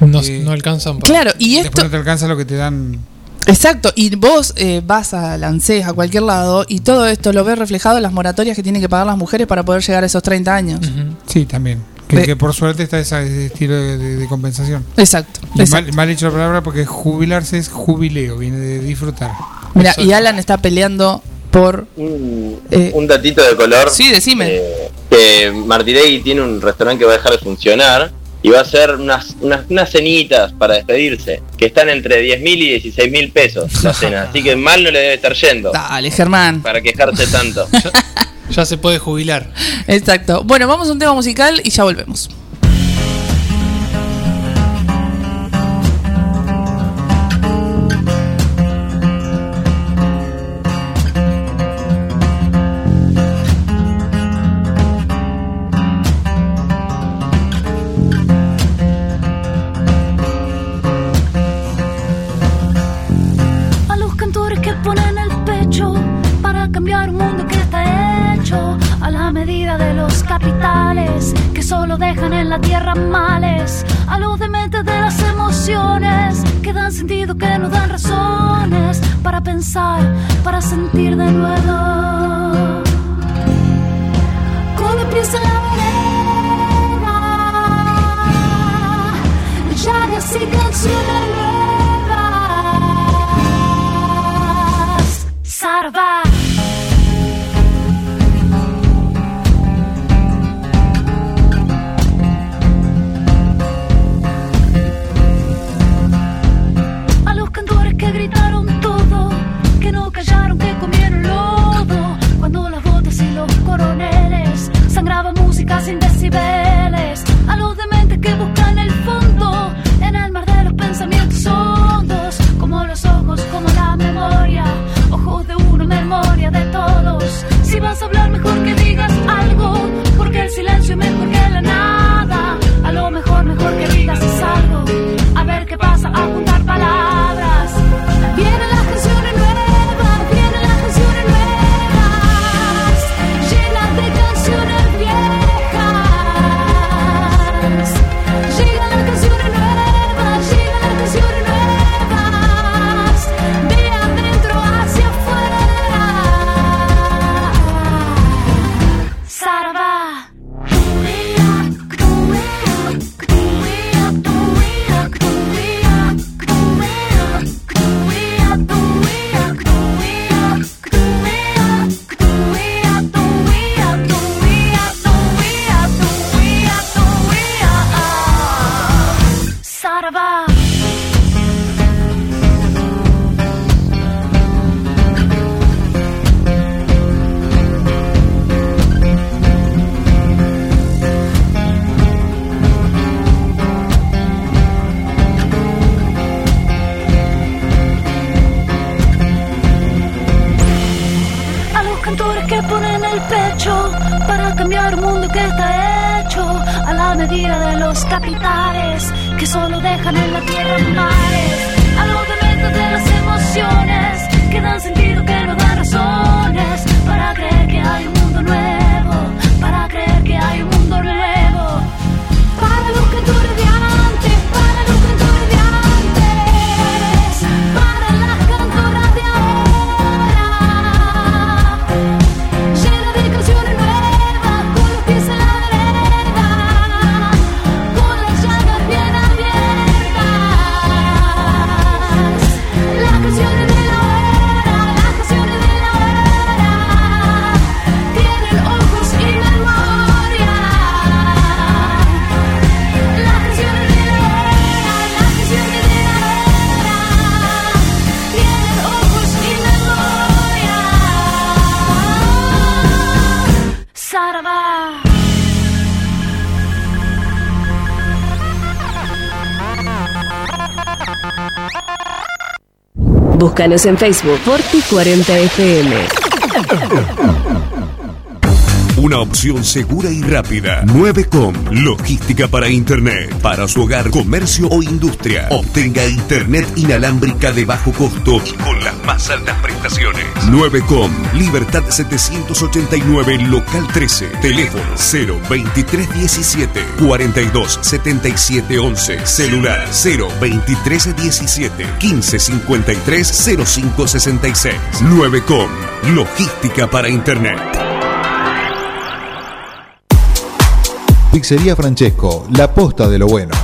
No, eh, no alcanzan para. Claro, y esto- Después no te alcanza lo que te dan. Exacto, y vos eh, vas a Lancés, a cualquier lado, y todo esto lo ves reflejado en las moratorias que tienen que pagar las mujeres para poder llegar a esos 30 años. Sí, también. Que, por suerte está ese, estilo de, de- de compensación. Exacto. Mal, mal hecho la palabra porque jubilarse es jubileo, viene de disfrutar. Mira, y Alan está peleando por... eh, Un datito de color. Sí, decime. eh, que Martirelli tiene un restaurante que va a dejar de funcionar y va a hacer unas, unas, unas cenitas para despedirse, que están entre 10 mil y 16 mil pesos la cena. Así que mal no le debe estar yendo. Dale, Germán. Para quejarse tanto. Ya se puede jubilar. Exacto. Bueno, vamos a un tema musical y ya volvemos. Solo dejan en la tierra males, a los dementes de las emociones que dan sentido, que nos dan razones para pensar, para sentir de nuevo. Cuando empieza la vereda, llagas y canciones nuevas. Sarva. casi Búscanos en Facebook Forti 40 FM. Una opción segura y rápida. 9com. Logística para Internet. Para su hogar, comercio o industria. Obtenga Internet inalámbrica de bajo costo y con las más altas prestaciones. 9com. Libertad 789, local 13. Teléfono 02317 427711. Celular 02317 1553 0566. 9com. Logística para Internet. Pizzería Francesco, la posta de lo bueno.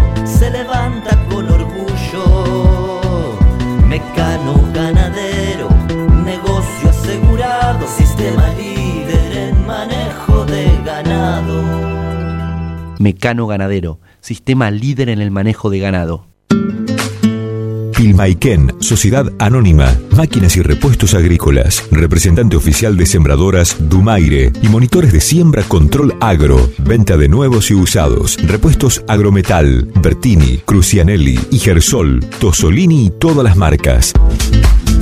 Mecano Ganadero, sistema líder en el manejo de ganado. Pilmaiken, Sociedad Anónima, Máquinas y Repuestos Agrícolas, representante oficial de sembradoras Dumaire y monitores de siembra Control Agro, venta de nuevos y usados, repuestos Agrometal, Bertini, Crucianelli y Gersol, Tosolini y todas las marcas.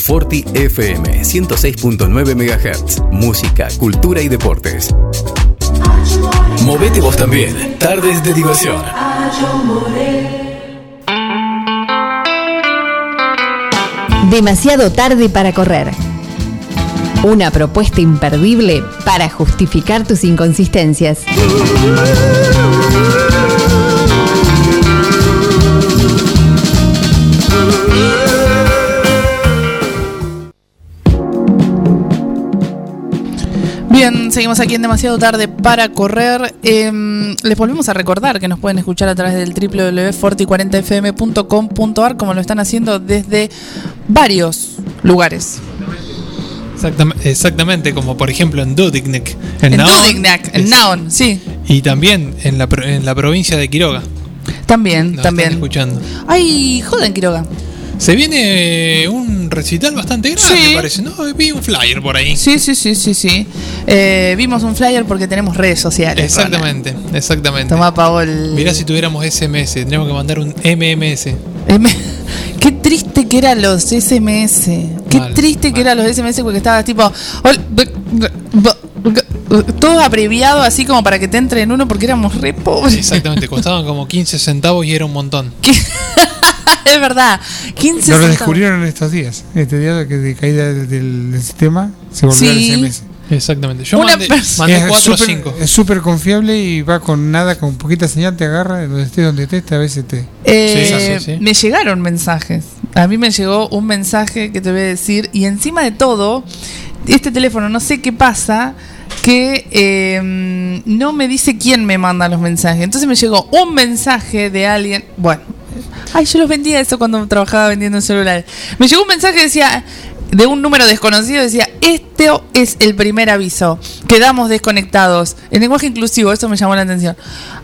Forti FM 106.9 MHz. Música, cultura y deportes. Movete vos también. Tardes de diversión. Demasiado tarde para correr. Una propuesta imperdible para justificar tus inconsistencias. Bien, seguimos aquí en demasiado tarde para correr. Em, les volvemos a recordar que nos pueden escuchar a través del www.forti40fm.com.ar como lo están haciendo desde varios lugares. Exactam- exactamente, como por ejemplo en Dudignac. En Naon, Dudignac, en Naon, sí. Y también en la, en la provincia de Quiroga. También, Nos también. están escuchando. Ay, joden, Quiroga. Se viene un recital bastante grande, Sí. parece, ¿no? Vi un flyer por ahí. Sí, sí, sí, sí, sí. Eh, vimos un flyer porque tenemos redes sociales. Exactamente, exactamente. Tomá, Paol. Mirá si tuviéramos SMS, tendríamos que mandar un MMS. M- Qué triste que eran los SMS. Qué Mal, triste que eran los SMS porque estaba tipo. Todo abreviado así como para que te entre en uno porque éramos re pobres. Exactamente, costaban como 15 centavos y era un montón. es verdad. 15 Lo descubrieron estos días. Este día que de caída del, del- del sistema se volvió Sí. al SMS. Exactamente. Yo Una mandé, persona- mandé es 4 o súper- 5. Es súper confiable y va con nada, con poquita señal, te agarra, donde estés, donde estés, a veces te. Eh, Sí, sí, sí. Me llegaron mensajes. A mí me llegó un mensaje que te voy a decir. Y encima de todo, este teléfono, no sé qué pasa, que eh, no me dice quién me manda los mensajes. Entonces me llegó un mensaje de alguien. Bueno, Ay, yo los vendía eso cuando trabajaba vendiendo celulares. Me llegó un mensaje que decía de un número desconocido decía, este es el primer aviso, quedamos desconectados. El lenguaje inclusivo, eso me llamó la atención.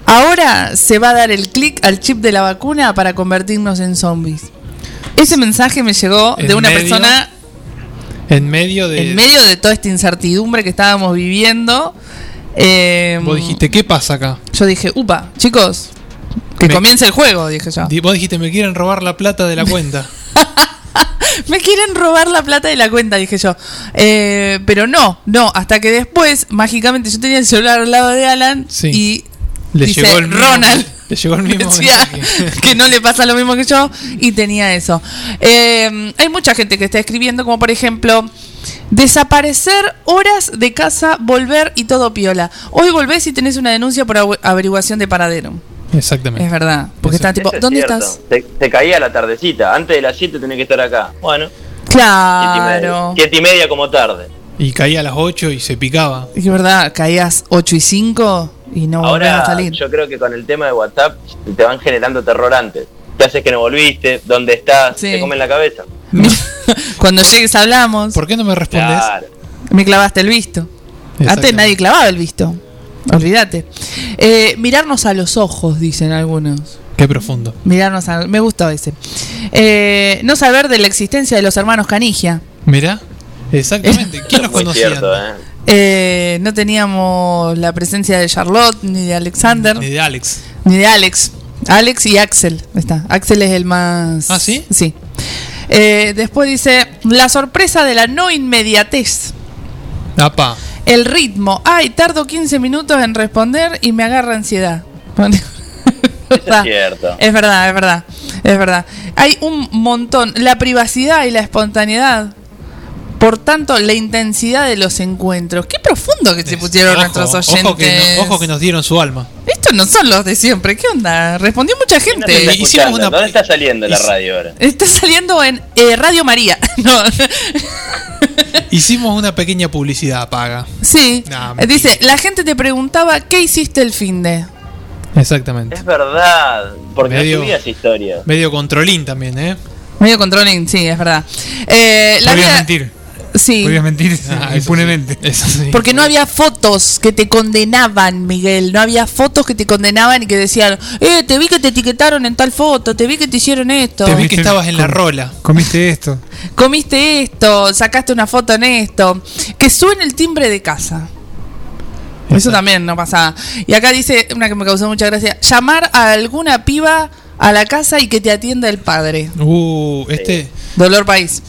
Ahora se va a dar el clic al chip de la vacuna para convertirnos en zombies. Ese mensaje me llegó de En una medio- persona En medio de. en medio de toda esta incertidumbre que estábamos viviendo. eh, Vos dijiste, ¿qué pasa acá? yo dije, upa, chicos, que Me- comience el juego, dije yo. Vos dijiste, me quieren robar la plata de la cuenta. Me quieren robar la plata de la cuenta, dije yo. Eh, pero no, no, hasta que después, mágicamente, yo tenía el celular al lado de Alan Sí. y Le dice, llegó el mismo- Ronald. Le llegó el mismo decía que no le pasa lo mismo que yo y tenía eso. Eh, hay mucha gente que está escribiendo, como por ejemplo, desaparecer horas de casa, volver y todo piola. Hoy volvés y tenés una denuncia por aver- averiguación de paradero. Exactamente. Es verdad, porque está tipo, es ¿dónde cierto. estás? Se, se caía la tardecita. Antes de las 7 tenía que estar acá. Bueno, Claro. 7 y media como tarde. Y caía a las 8 y se picaba. Es verdad, caías 8 y 5 y no volvías a Ahora salir. yo creo que con el tema de WhatsApp te van generando terror antes. ¿Qué haces que no volviste? ¿Dónde estás? Sí. Te comen la cabeza. Cuando llegues hablamos. ¿Por qué no me respondes? Claro. Me clavaste el visto. Antes nadie clavaba el visto. Olvídate. Eh, mirarnos a los ojos, dicen algunos. Qué profundo. Mirarnos a... Me gustó ese. Eh, no saber de la existencia de los hermanos Canigia. Mirá. Exactamente. ¿Quién los conocía? cierto, ¿eh? Eh, no teníamos la presencia de Charlotte, ni de Alexander, Ni de Alex. ni de Alex. Alex y Axel. Está. Axel es el más... ¿Ah, sí? Sí. Eh, después dice, la sorpresa de la no inmediatez. Apa. El ritmo. Ay, tardo 15 minutos en responder y me agarra ansiedad. Es cierto. Es verdad, es verdad. Es verdad. Hay un montón. La privacidad y la espontaneidad. Por tanto, la intensidad de los encuentros. Qué profundo que se pusieron Ojo, nuestros oyentes. Ojo que, no- ojo que nos dieron su alma. Estos no son los de siempre. ¿Qué onda? Respondió mucha gente. está hicimos escuchando. una- ¿Dónde está saliendo la radio ahora? Está saliendo en eh, Radio María. No. Hicimos una pequeña publicidad paga. Sí. No, Eh, Dice, la gente te preguntaba, ¿qué hiciste el fin de? Exactamente. Es verdad. Porque Medio- no subías historia. Medio controlín también, ¿eh? Medio controlling, sí, es verdad. Eh, la Podías vida- mentir. Sí. Podías mentir Ah, eso impunemente. Eso sí. Porque no había fotos que te condenaban, Miguel. No había fotos que te condenaban y que decían, eh, te vi que te etiquetaron en tal foto, te vi que te hicieron esto, Te vi que estabas en la rola. Comiste esto. comiste esto, sacaste una foto en esto. Que suene el timbre de casa. Eso también no pasaba. Y acá dice una que me causó mucha gracia: llamar a alguna piba a la casa y que te atienda el padre. Uh, este. Dolor país.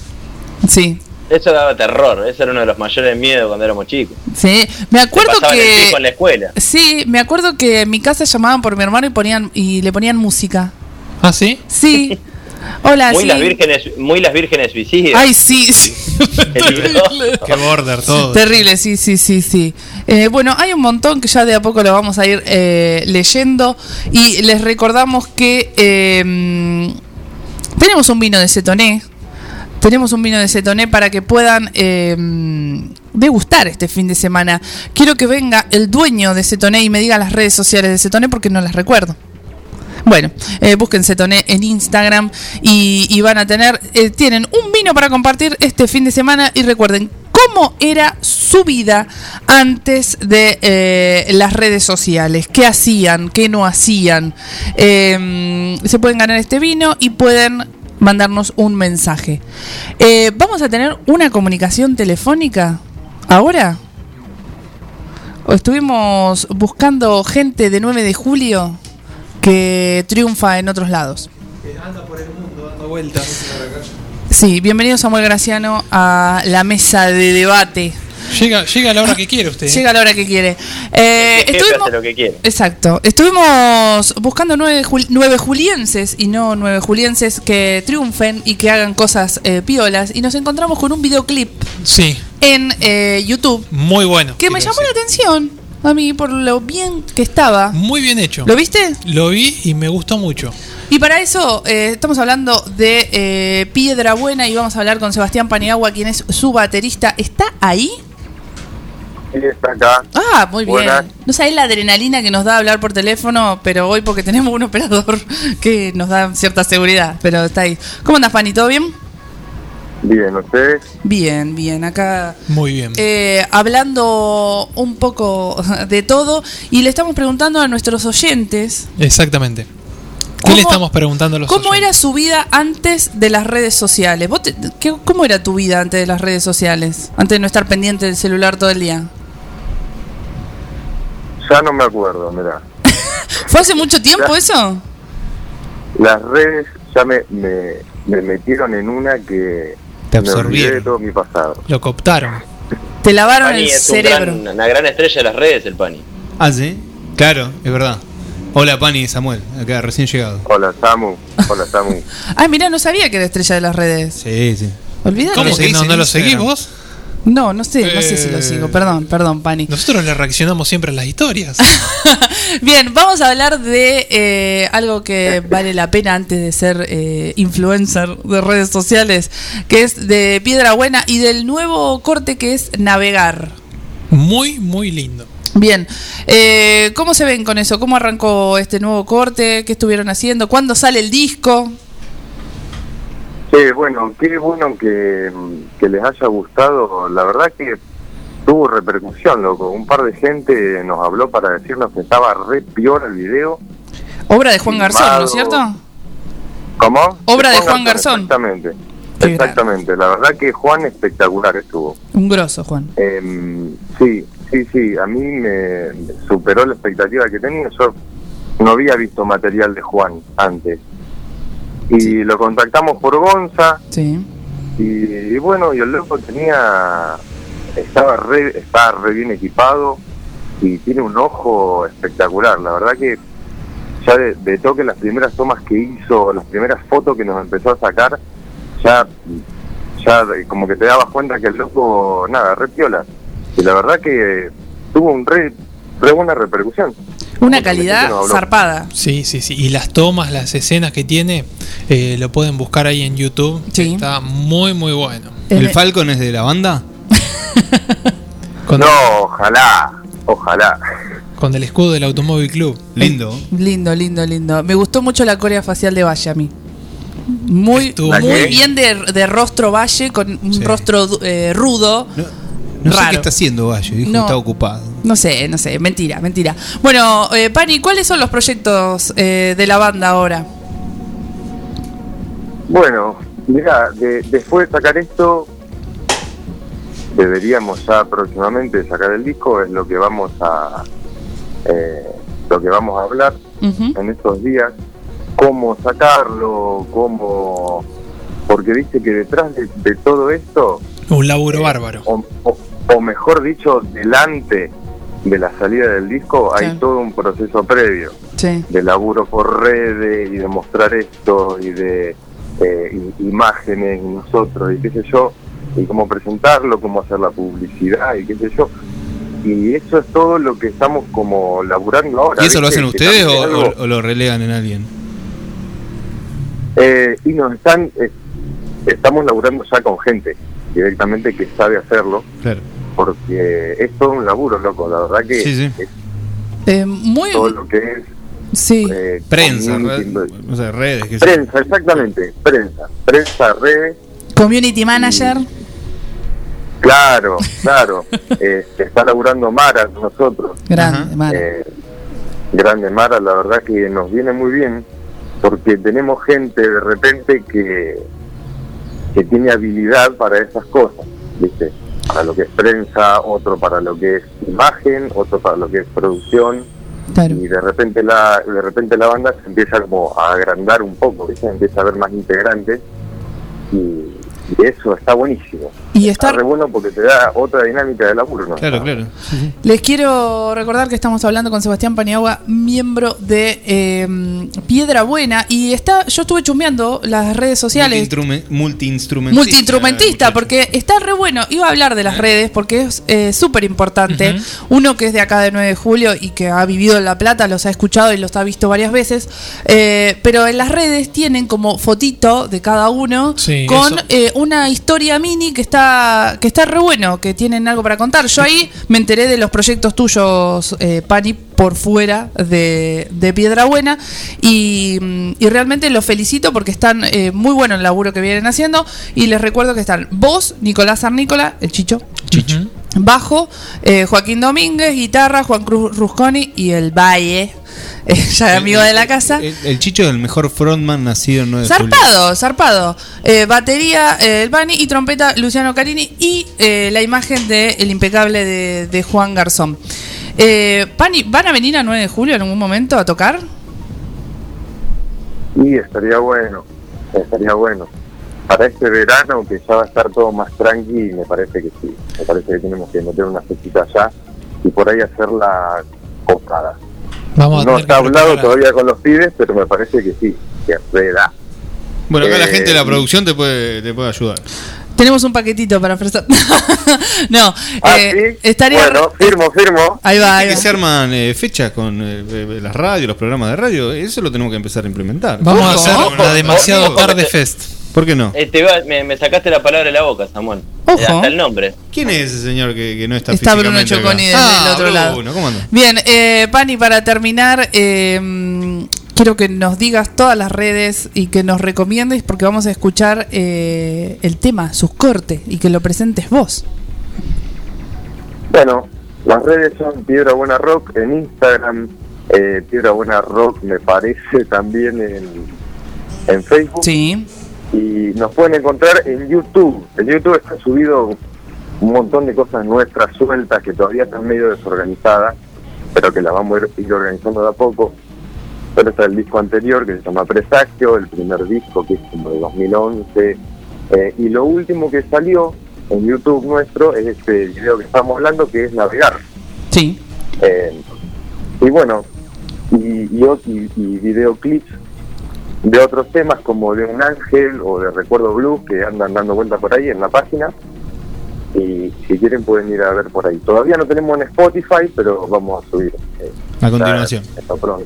Sí. Eso daba terror. Ese era uno de los mayores miedos cuando éramos chicos. Sí. Me acuerdo el que. pico en la escuela. Sí, me acuerdo que en mi casa llamaban por mi hermano y ponían y le ponían música. ¿Ah, sí? Sí. Hola, Muy sí. las vírgenes, muy las vírgenes suicidas. Ay, sí. sí. Qué border todo. Terrible, sí, sí, sí, sí. Eh, bueno, hay un montón que ya de a poco lo vamos a ir eh, leyendo y les recordamos que eh, tenemos un vino de Cetoné. Tenemos un vino de Cetoné para que puedan eh, degustar este fin de semana. Quiero que venga el dueño de Cetoné y me diga las redes sociales de Cetoné porque no las recuerdo. Bueno, eh, busquen Cetoné en Instagram y, van a tener, eh, tienen un vino para compartir este fin de semana y recuerden cómo era su vida antes de las redes sociales, qué hacían, qué no hacían. Se pueden ganar este vino y pueden mandarnos un mensaje. Eh, Vamos a tener una comunicación telefónica ahora. O estuvimos buscando gente de 9 de julio que triunfa en otros lados. Anda por el mundo dando vueltas. Sí, bienvenido Samuel Graciano a la mesa de debate. Llega, llega a la hora que quiere usted. Llega a la hora que quiere. Eh, estuvimos, hace lo que quiere. exacto, estuvimos buscando nueve, jul- nueve julienses y no nueve julienses que triunfen y que hagan cosas eh, piolas y nos encontramos con un videoclip Sí, en eh, YouTube muy bueno. que me llamó la atención a mí por lo bien que estaba. Muy bien hecho. ¿Lo viste? Lo vi y me gustó mucho. Y para eso eh, estamos hablando de eh, Piedra Buena y vamos a hablar con Sebastián Paniagua, quien es su baterista. ¿Está ahí? Sí, está acá. Ah, muy bien. No sabés la adrenalina que nos da hablar por teléfono, pero hoy porque tenemos un operador que nos da cierta seguridad, pero está ahí. ¿Cómo andas, Fanny? ¿Todo bien? Bien, ¿ustedes? Bien, bien. Acá Muy bien. eh, hablando un poco de todo y le estamos preguntando a nuestros oyentes Exactamente. ¿Qué le estamos preguntando a los cómo era su vida antes de las redes sociales. ¿Vos te- qué- ¿Cómo era tu vida antes de las redes sociales? Antes de no estar pendiente del celular todo el día. Ya no me acuerdo, mira. ¿Fue hace mucho tiempo eso? Las redes ya me, me, me metieron en una que Te me absorbieron. de todo mi pasado. Lo cooptaron. Te lavaron Pani el es un cerebro. gran- una gran estrella de las redes, el Pani. Ah, sí. Claro, es verdad. Hola, Pani y Samuel, acá recién llegado. Hola, Samu. Hola, Samu. Ay, mira, no sabía que era estrella de las redes. Sí, sí. Olvídate. ¿Cómo que no, no lo seguís vos? No, no sé, no sé si lo Eh. sigo. Perdón, perdón, Pani. Nosotros le reaccionamos siempre a las historias. Bien, vamos a hablar de eh, algo que vale la pena antes de ser eh, influencer de redes sociales, que es de Piedra Buena y del nuevo corte que es Navegar. Muy, muy lindo. Bien, eh, ¿cómo se ven con eso? ¿Cómo arrancó este nuevo corte? ¿Qué estuvieron haciendo? ¿Cuándo sale el disco? Sí, bueno, qué bueno que, que les haya gustado. La verdad que tuvo repercusión, loco. Un par de gente nos habló para decirnos que estaba re peor el video. Obra de Juan Garzón, ¿no es cierto? ¿Cómo? Obra de Juan Garzón. Exactamente. Exactamente. La verdad que Juan espectacular estuvo. Un grosso, Juan. Em, sí, sí, sí. A mí me superó la expectativa que tenía. Yo no había visto material de Juan antes. Y lo contactamos por Gonza. Sí. Y, y bueno, y el loco tenía. Estaba re, estaba re bien equipado y tiene un ojo espectacular. La verdad que ya de, de toque las primeras tomas que hizo, las primeras fotos que nos empezó a sacar, ya, ya como que te dabas cuenta que el loco, nada, re piola. Y la verdad que tuvo un re, re buena repercusión. Una calidad zarpada. Sí, sí, sí. Y las tomas, las escenas que tiene, eh, lo pueden buscar ahí en YouTube. Está muy, muy bueno. ¿El Falcon es de la banda? Con, no, ojalá, ojalá. con el escudo del Automóvil Club. Lindo. Lindo, lindo, lindo. Me gustó mucho la corea facial de Valle a mí. Muy, ¿La muy bien de, de rostro Valle, con un rostro eh, rudo. No sé Raro. qué está haciendo Valle, dijo No. que está ocupado. No sé, no sé, mentira, mentira. Bueno, eh, Pani, ¿cuáles son los proyectos eh, de la banda ahora? Bueno, mira, de- después de sacar esto, deberíamos ya próximamente sacar el disco, es lo que vamos a eh, lo que vamos a hablar en estos días, cómo sacarlo, cómo porque viste que detrás de, de todo esto, Un laburo bárbaro. o, o- o mejor dicho, delante de la salida del disco, hay Sí. todo un proceso previo Sí. de laburo por redes y de mostrar esto y de eh, imágenes y nosotros y qué sé yo, y cómo presentarlo, cómo hacer la publicidad y qué sé yo. Y eso es todo lo que estamos como laburando ahora. ¿Y eso lo hacen ustedes o, algo- lo relegan en alguien? Eh, y nos están, eh, estamos laburando ya con gente directamente que sabe hacerlo, Claro. Porque es todo un laburo, loco, la verdad que Sí, sí. es Eh, muy. todo lo que es Sí. eh, Prensa, red- o sea, redes. Prensa, exactamente, prensa, prensa, redes, Community manager. claro, claro, eh, está laburando Mara con nosotros, Grande, Mara. Eh, grande Mara, la verdad que nos viene muy bien, porque tenemos gente de repente que, que tiene habilidad para esas cosas, ¿viste? Para lo que es prensa, otro para lo que es imagen, otro para lo que es producción. Y de repente la de repente la banda se empieza como a agrandar un poco, empieza a haber más integrantes y, y eso está buenísimo. Y está re bueno porque te da otra dinámica de laburo, ¿no? Claro, claro. Les quiero recordar que estamos hablando con Sebastián Paniagua, miembro de eh, Piedra Buena. Y está, yo estuve chusmeando las redes sociales. Multiinstrumen- Multiinstrumentista. Multiinstrumentista, porque está re bueno. Iba a hablar de las redes porque es eh, súper importante. Uno que es de acá de 9 de julio y que ha vivido en La Plata, los ha escuchado y los ha visto varias veces. Eh, pero en las redes tienen como fotito de cada uno Sí, con eh, una historia mini que está, que está re bueno, que tienen algo para contar. Yo ahí me enteré de los proyectos tuyos, eh, Pani, por fuera de, de Piedra Buena. Y, mm, y realmente los felicito porque están eh, muy bueno el laburo que vienen haciendo. Y les recuerdo que están vos, Nicolás Arnícola, el Chicho. Bajo, eh, Joaquín Domínguez, guitarra, Juan Cruz Rusconi y el Valle, eh, ya amigo de la casa. El, el Chicho es el mejor frontman nacido en 9 de julio. Zarpado, zarpado. Eh, batería, eh, el Bani y trompeta, Luciano Carini. Y eh, la imagen del el impecable de, de Juan Garzón. Eh, Pani, ¿van a venir a 9 de julio en algún momento a tocar? Y estaría bueno, estaría bueno. Para este verano, que ya va a estar todo más tranqui, me parece que sí. Me parece que tenemos que meter una fechita allá y por ahí hacerla copada. Vamos a no está que hablado preparar. todavía con los pibes, pero me parece que sí, que se da. Bueno, acá la Eh, gente de la producción te puede, te puede ayudar. Tenemos un paquetito para ofrecer. no, Ah, eh, estaría. Bueno, firmo, firmo. Ahí va, ahí que va. se arman eh, fechas con eh, eh, las radios, los programas de radio. Eso lo tenemos que empezar a implementar. Vamos a hacer la demasiado tarde fest. ¿Por qué no? Eh, te iba- me, me sacaste la palabra de la boca, Samuel. Ojo. Hasta el nombre. ¿Quién es ese señor que, que no está Está Bruno Choconi del, Ah, otro lado. ¿cómo anda? Bien, eh, Pani, para terminar, eh, quiero que nos digas todas las redes y que nos recomiendes porque vamos a escuchar eh, el tema, sus cortes, y que lo presentes vos. Bueno, las redes son Piedra Buena Rock en Instagram, eh, Piedra Buena Rock me parece también en, en Facebook. Sí. Y nos pueden encontrar en YouTube. En YouTube está subido un montón de cosas nuestras sueltas que todavía están medio desorganizadas, pero que las vamos a ir, organizando de a poco. Pero está el disco anterior que se llama Presagio, el primer disco que es como de 2011. eh, y lo último que salió en YouTube nuestro es este video que estamos hablando que es Navegar. Sí. Eh, y bueno, y, y- y videoclips de otros temas como de un ángel o de Recuerdo Blues que andan dando vuelta por ahí en la página. Y si quieren pueden ir a ver por ahí. Todavía no tenemos en Spotify, pero vamos a subir. eh, A continuación. está pronto.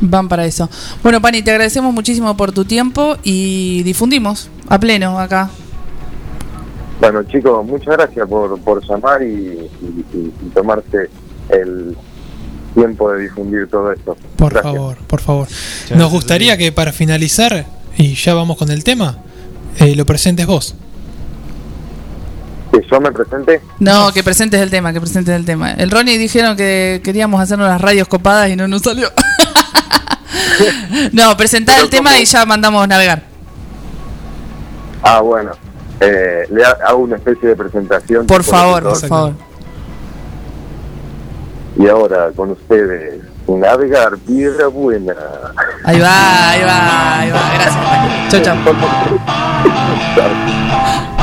Van para eso. Bueno, Pani, te agradecemos muchísimo por tu tiempo y difundimos a pleno acá. Bueno chicos, muchas gracias por, por llamar y, y- y- y tomarse el tiempo de difundir todo esto. Por Gracias. favor, por favor. Nos gustaría que para finalizar, y ya vamos con el tema, eh, lo presentes vos. Que yo me presente. No, que presentes el tema, que presentes el tema. El Ronnie dijeron que queríamos hacernos las radios copadas y no nos salió. no, presentar el tema y ya mandamos navegar. Ah, bueno. Eh, le ha- hago una especie de presentación. Por favor, por favor. Y ahora con ustedes, navegar Piedra Buena. Ahí va, ahí va, ahí va. Gracias. Chau, chau.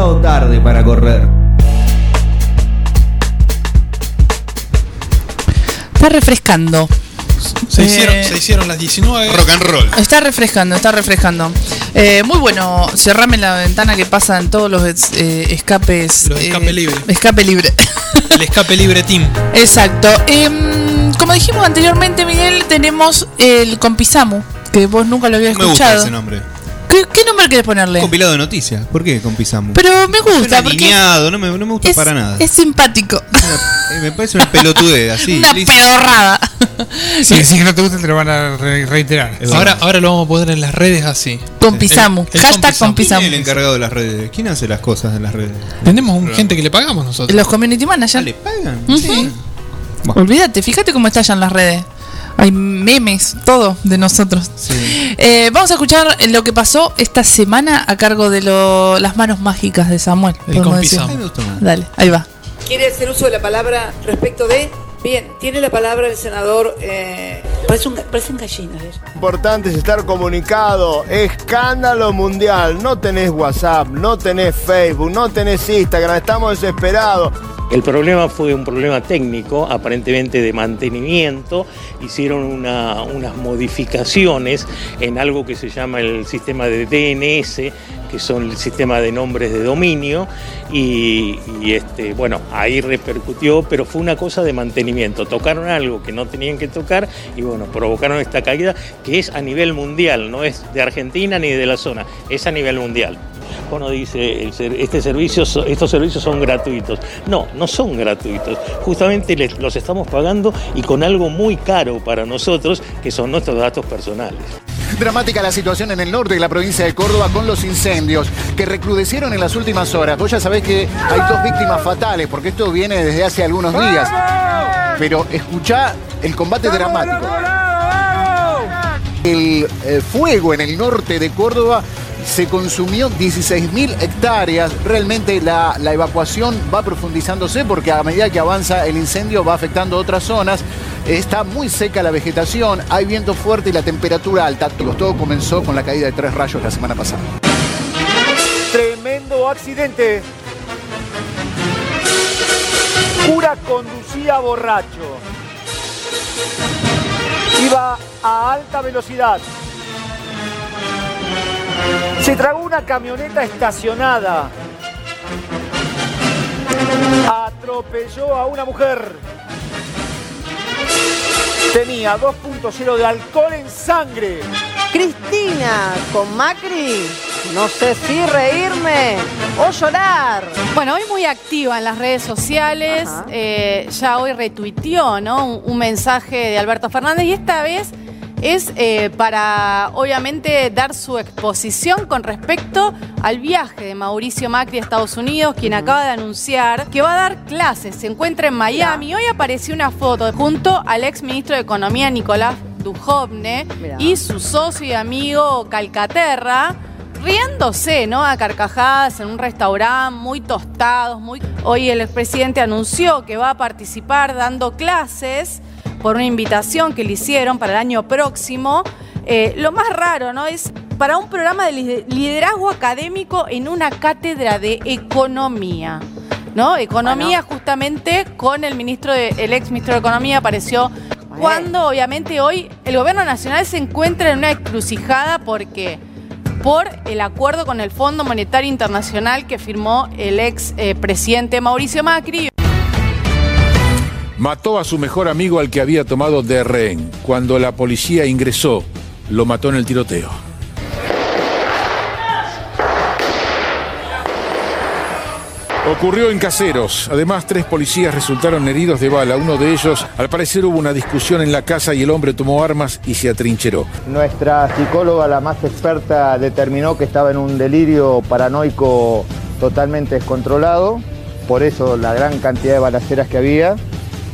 Demasiado tarde para correr. Está refrescando. Se, Eh, hicieron, se hicieron las 19. Rock and roll. Está refrescando, está refrescando. Eh, muy bueno, cerrame la ventana que pasa en todos los eh, escapes. Los escape eh, libre. Escape libre. El escape libre team. Exacto. Em, como dijimos anteriormente, Miguel, tenemos el Compisamu, que vos nunca lo habías Me gusta escuchado. ese nombre. ¿Qué, qué nombre querés ponerle? Compilado de noticias. ¿Por qué compisamos? Pero me gusta, porque alineado, no me, no me gusta es, para nada. es simpático. Eh, Me parece una pelotudez así. Una listo. pedorrada. Si si no te gusta, te lo van a re- reiterar. Ahora, ahora lo vamos a poner en las redes así. Compisamu. El- el Hashtag. ¿Quién es el encargado de las redes? ¿Quién hace las cosas en las redes? Tenemos un gente que le pagamos nosotros. Los community managers. ¿Le pagan? Ujú. Olvídate, fíjate cómo estallan las redes. Hay memes, todo de nosotros. Eh, vamos a escuchar lo que pasó esta semana a cargo de lo- las manos mágicas de Samuel. El. Dale, ahí va. ¿Quiere hacer uso de la palabra respecto de? Bien, tiene la palabra el senador. Eh, parece un, gallinas. ¿eh? importante es estar comunicado. Escándalo mundial. No tenés WhatsApp, no tenés Facebook, no tenés Instagram. Estamos desesperados. El problema fue un problema técnico, aparentemente de mantenimiento. Hicieron una- unas modificaciones en algo que se llama el sistema de DNS, que son el sistema de nombres de dominio. Y, y, este, bueno, ahí repercutió, pero fue una cosa de mantenimiento. Tocaron algo que no tenían que tocar y bueno, provocaron esta caída que es a nivel mundial, no es de Argentina ni de la zona, es a nivel mundial. Uno dice, este servicio, estos servicios son gratuitos. No, no son gratuitos. Justamente les- los estamos pagando y con algo muy caro para nosotros, que son nuestros datos personales. Dramática la situación en el norte de la provincia de Córdoba con los incendios que recrudecieron en las últimas horas. Vos ya sabés que hay dos víctimas fatales, porque esto viene desde hace algunos días. Pero escuchá el combate dramático. El eh, fuego en el norte de Córdoba se consumió 16.000 hectáreas. Realmente la, evacuación va profundizándose porque a medida que avanza el incendio va afectando otras zonas. Está muy seca la vegetación, hay viento fuerte y la temperatura alta. Todo comenzó con la caída de tres rayos la semana pasada. Tremendo accidente. Cura conducía borracho. Iba a alta velocidad. Se tragó una camioneta estacionada. Atropelló a una mujer. Tenía 2.0 de alcohol en sangre. Cristina con Macri, no sé si reírme o llorar. Bueno, hoy muy activa en las redes sociales, eh, ya hoy retuiteó ¿no? un, un mensaje de Alberto Fernández y esta vez es eh, para obviamente dar su exposición con respecto al viaje de Mauricio Macri a Estados Unidos, quien acaba de anunciar que va a dar clases, se encuentra en Miami. Hoy apareció una foto junto al ex ministro de Economía Nicolás Dujovne y su socio y amigo Calcaterra riéndose, ¿no? A carcajadas en un restaurante, muy tostados, muy... Hoy el expresidente anunció que va a participar dando clases por una invitación que le hicieron para el año próximo. Eh, lo más raro, ¿no? Es para un programa de lider- liderazgo académico en una cátedra de economía. ¿No? Economía justamente con el ministro de- el ex ministro de Economía apareció cuando obviamente hoy el gobierno nacional se encuentra en una encrucijada porque por el acuerdo con el Fondo Monetario Internacional que firmó el ex eh, presidente Mauricio Macri. Mató a su mejor amigo al que había tomado de rehén. Cuando la policía ingresó, lo mató en el tiroteo. Ocurrió en Caseros. Además, tres policías resultaron heridos de bala. Uno de ellos, al parecer, hubo una discusión en la casa y el hombre tomó armas y se atrincheró. Nuestra psicóloga, la más experta, determinó que estaba en un delirio paranoico totalmente descontrolado, por eso la gran cantidad de balaceras que había.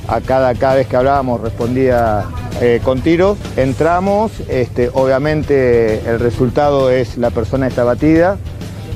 A cada, cada vez que hablábamos respondía eh, con tiros. Entramos, este, obviamente el resultado es la persona está batida.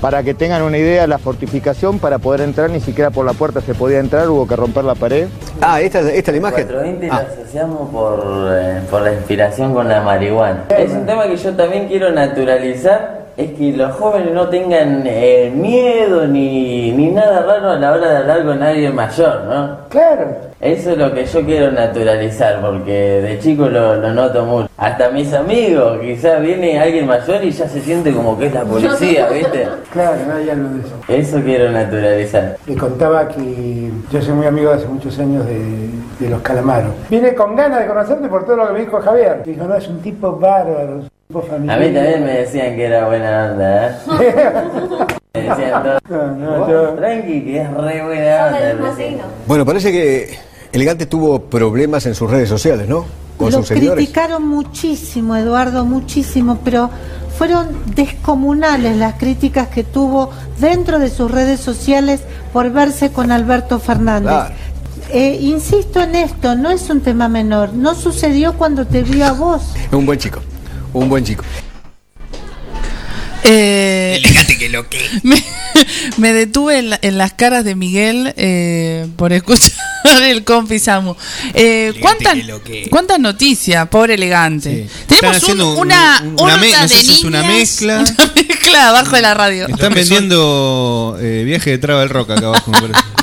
Para que tengan una idea, la fortificación para poder entrar, ni siquiera por la puerta se podía entrar, hubo que romper la pared. Ah, esta, esta es la imagen. 420 Ah. lo asociamos por, eh, por la inspiración con la marihuana. Es un tema que yo también quiero naturalizar, es que los jóvenes no tengan eh, miedo ni, ni nada raro a la hora de hablar con alguien mayor, ¿no? Claro. Eso es lo que yo quiero naturalizar, porque de chico lo, lo noto mucho. Hasta mis amigos, quizás viene alguien mayor y ya se siente como que es la policía, ¿viste? Claro, no hay algo de eso. Eso quiero naturalizar. Le contaba que yo soy muy amigo de hace muchos años de, de los calamaros. Vine con ganas de conocerte por todo lo que me dijo Javier. Dijo, no, es un tipo bárbaro, A mí también me decían que era buena onda, ¿eh? Me decían todo. "Vos, Tranqui, que es re buena onda. Bueno, parece que Elegante tuvo problemas en sus redes sociales, ¿no? Con Lo sus seguidores. criticaron muchísimo, Eduardo, muchísimo, pero fueron descomunales las críticas que tuvo dentro de sus redes sociales por verse con Alberto Fernández. Claro. Eh, insisto en esto, no es un tema menor, no sucedió cuando te vio a vos. Es un buen chico. Un buen chico. Eh, que lo que. me, me detuve en, la- en las caras de Miguel eh, por escuchar el compi Samu. Eh, ¿cuántas. ¿Cuántas noticias? Pobre elegante. Están Tenemos un- una, un- una me- horda no sé de si es una niñas, mezcla. Una mezcla abajo de la radio. Están vendiendo eh, viaje de Travel Rock acá abajo.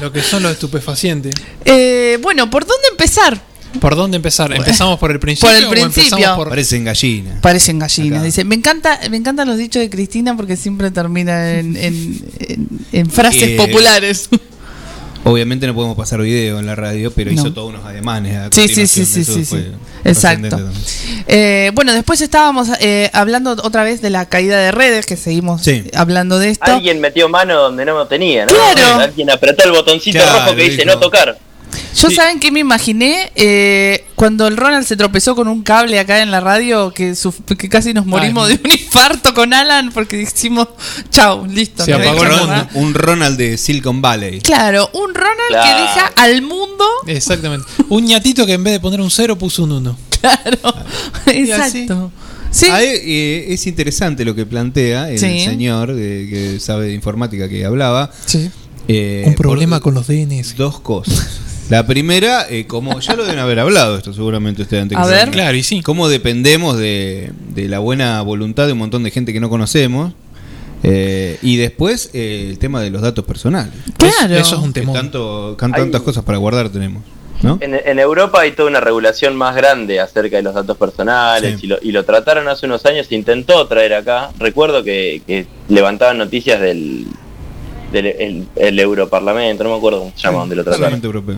Lo que son los estupefacientes. Eh, bueno, ¿por dónde empezar? ¿Por dónde empezar? ¿Empezamos por el principio? Por el o principio. empezamos por- Parecen gallinas. Parecen gallinas. Dice, me encanta, me encantan los dichos de Cristina porque siempre terminan en, en- en- en frases Eh, populares. Obviamente no podemos pasar video en la radio, pero No. hizo todos unos ademanes. a Sí, sí, sí, sí, sí, sí. Exacto. Eh, bueno, después estábamos eh, hablando otra vez de la caída de redes, que seguimos hablando de esto. Alguien metió mano donde no lo tenía, ¿no? Claro. Alguien apretó el botoncito Claro, rojo que dice dijo. no tocar. Yo saben que me imaginé eh, cuando el Ronald se tropezó con un cable acá en la radio que, que casi nos morimos de un infarto con Alan porque dijimos chau, listo. Se apagó un, Ronald de Silicon Valley. Claro, un Ronald que Claro. deja al mundo. Exactamente. Un ñatito que en vez de poner un cero puso un uno. Exacto. Sí. Ah, eh, es interesante lo que plantea el Sí. señor eh, que sabe de informática que hablaba. Sí. Eh, Un problema por con los DNS. Dos cosas. La primera, eh, como ya lo deben haber hablado esto seguramente ustedes antes A que ver. Claro, y sí. Cómo dependemos de, de la buena voluntad de un montón de gente que no conocemos. Eh, y después eh, el tema de los datos personales. Claro. Eso es un temor. tanto, can- tantas cosas para guardar tenemos. ¿no? En, en Europa hay toda una regulación más grande acerca de los datos personales Sí. y, lo, y lo trataron hace unos años, se intentó traer acá. Recuerdo que, que levantaban noticias del, del el, el Europarlamento, no me acuerdo cómo se llama, donde lo trataron. Parlamento Europeo.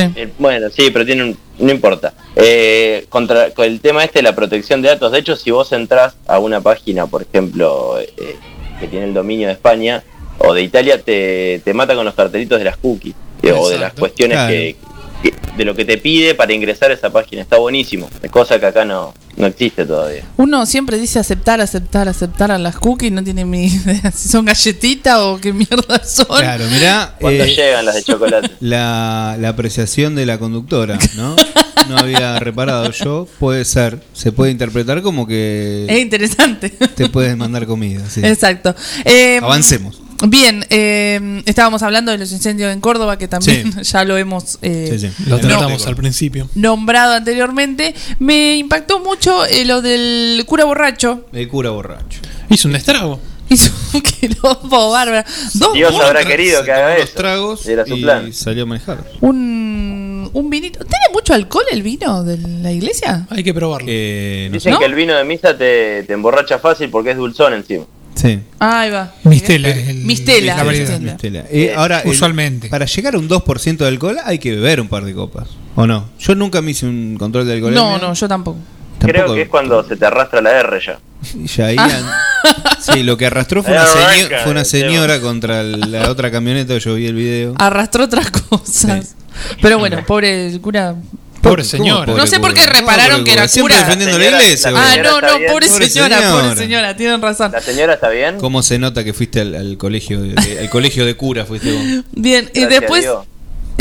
Sí. Eh, bueno, sí, pero tiene un, no importa. Eh, contra con el tema este de la protección de datos, de hecho, si vos entras a una página, por ejemplo, eh, que tiene el dominio de España o de Italia, te, te mata con los cartelitos de las cookies eh, o de las cuestiones Claro. que- de lo que te pide para ingresar a esa página. Está buenísimo, es cosa que acá no, no existe todavía. Uno siempre dice aceptar, aceptar, aceptar a las cookies, no tiene ni idea si son galletitas o qué mierda son. Claro, mirá. ¿Cuándo eh, llegan las de chocolate? La, la apreciación de la conductora, ¿no? No había reparado yo. Puede ser. Se puede interpretar como que Es interesante. te puedes mandar comida. sí. Exacto. Eh, Avancemos. Bien, eh, estábamos hablando de los incendios en Córdoba, que también ya lo hemos eh, Sí, sí. Lo No, tratamos no. al principio. nombrado anteriormente. Me impactó mucho eh, lo del cura borracho. El cura borracho. Hizo un estrago. Hizo un quilombo bárbaro. Dos Dios habrá querido que haga eso. tragos Era su y plan. salió a manejar. un, un vinito. ¿Tiene mucho alcohol el vino de la iglesia? Hay que probarlo. Eh, no Dicen ¿No? que el vino de misa te, te emborracha fácil porque es dulzón encima. Sí. Ahí va. Mistela. es el- Mistela. la variedad. Mistela. Mistela. Eh, ahora, el- Usualmente. para llegar a un 2% de alcohol hay que beber un par de copas. ¿O no? Yo nunca me hice un control de alcohol. No, no, yo tampoco. Creo que es cuando se te arrastra la R ya. Ya ahí an- Sí, lo que arrastró fue una, Arranca, seño- fue una el señora contra la otra camioneta. Yo vi el video. Arrastró otras cosas. Pero bueno, pobre el cura. Pobre ¿Cómo señora. pobre No sé por qué repararon No, que era Siempre cura. defendiendo la, señora- iglesia. la. Ah, no, no, bien. pobre Pobre señora, señora. pobre señora, tienen razón. ¿La señora está bien? ¿Cómo se nota que fuiste al, al colegio de, de- al colegio de cura? Fuiste vos? Bien, y Gracias después Dios.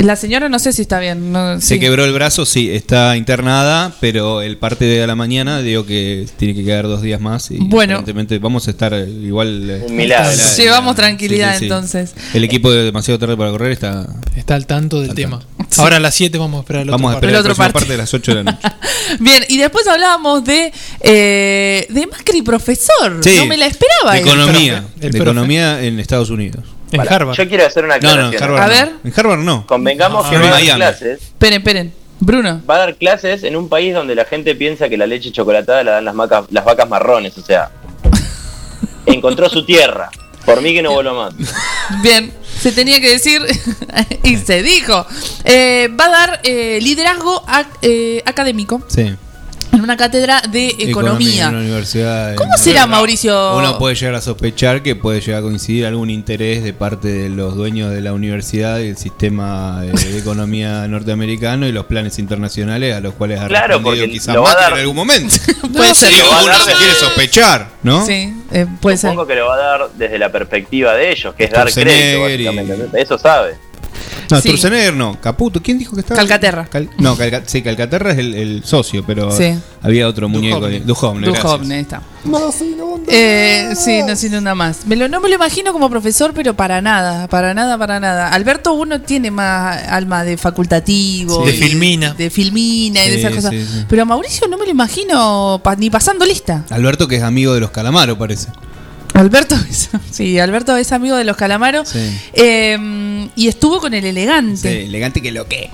La señora no sé si está bien. no, Se sí. quebró el brazo, sí, está internada, pero el parte de la mañana digo que tiene que quedar dos días más y Bueno. aparentemente vamos a estar eh, igual. eh, Un milagro. la- Llevamos la- tranquilidad, sí, sí, sí. entonces. El equipo de demasiado tarde para correr está. Está al tanto del Al tema. tanto. Ahora a las 7 vamos a esperar el Vamos a otro esperar El la otro parte. parte de las 8 de la noche. Bien, y después hablábamos de eh, de Macri profesor. Sí, no me la esperaba. de economía, El de profe. economía en Estados Unidos. En Para, Harvard. Yo quiero hacer una No, no, aclaración. en Harvard. A no. ver. En Harvard no. Convengamos Ah, que va a dar Miami. clases. Esperen, esperen. Bruno. Va a dar clases en un país donde la gente piensa que la leche chocolatada la dan las, macas- las vacas marrones. O sea, encontró su tierra. Por mí que no vuelva más. Bien, se tenía que decir y se dijo. Eh, va a dar eh, liderazgo ac- eh, académico Sí. En una cátedra de economía. en una universidad. ¿Cómo en- será, Mauricio? Uno puede llegar a sospechar que puede llegar a coincidir algún interés de parte de los dueños de la universidad y el sistema de economía norteamericano y los planes internacionales a los cuales ha Claro, respondido porque quizás lo va a dar- en algún momento. Puede ser. Digo, Lo va a uno dar se quiere sospechar, ¿no? Sí, eh, puede ser. Supongo que lo va a dar desde la perspectiva de ellos, que es dar crédito. Y- básicamente. Eso sabe. No, Sí. No. Caputo, ¿quién dijo que estaba? Calcaterra. Cal- no, Calca- sí, Calcaterra es el, el socio, pero Sí. había otro muñeco. Duhovne. Duhovne. Duhovne, ahí está. Eh, sí, no sin una más. Me lo, no me lo imagino como profesor, pero para nada, para nada, para nada. Alberto uno tiene más alma de facultativo. Sí. De filmina. De filmina y de Sí, esas cosas. sí, sí. Pero a Mauricio no me lo imagino pa- ni pasando lista. Alberto, que es amigo de los calamaros, parece. Alberto es, sí, Alberto es amigo de los calamaros. Sí. Eh, y estuvo con el Sí, elegante. elegante que lo que.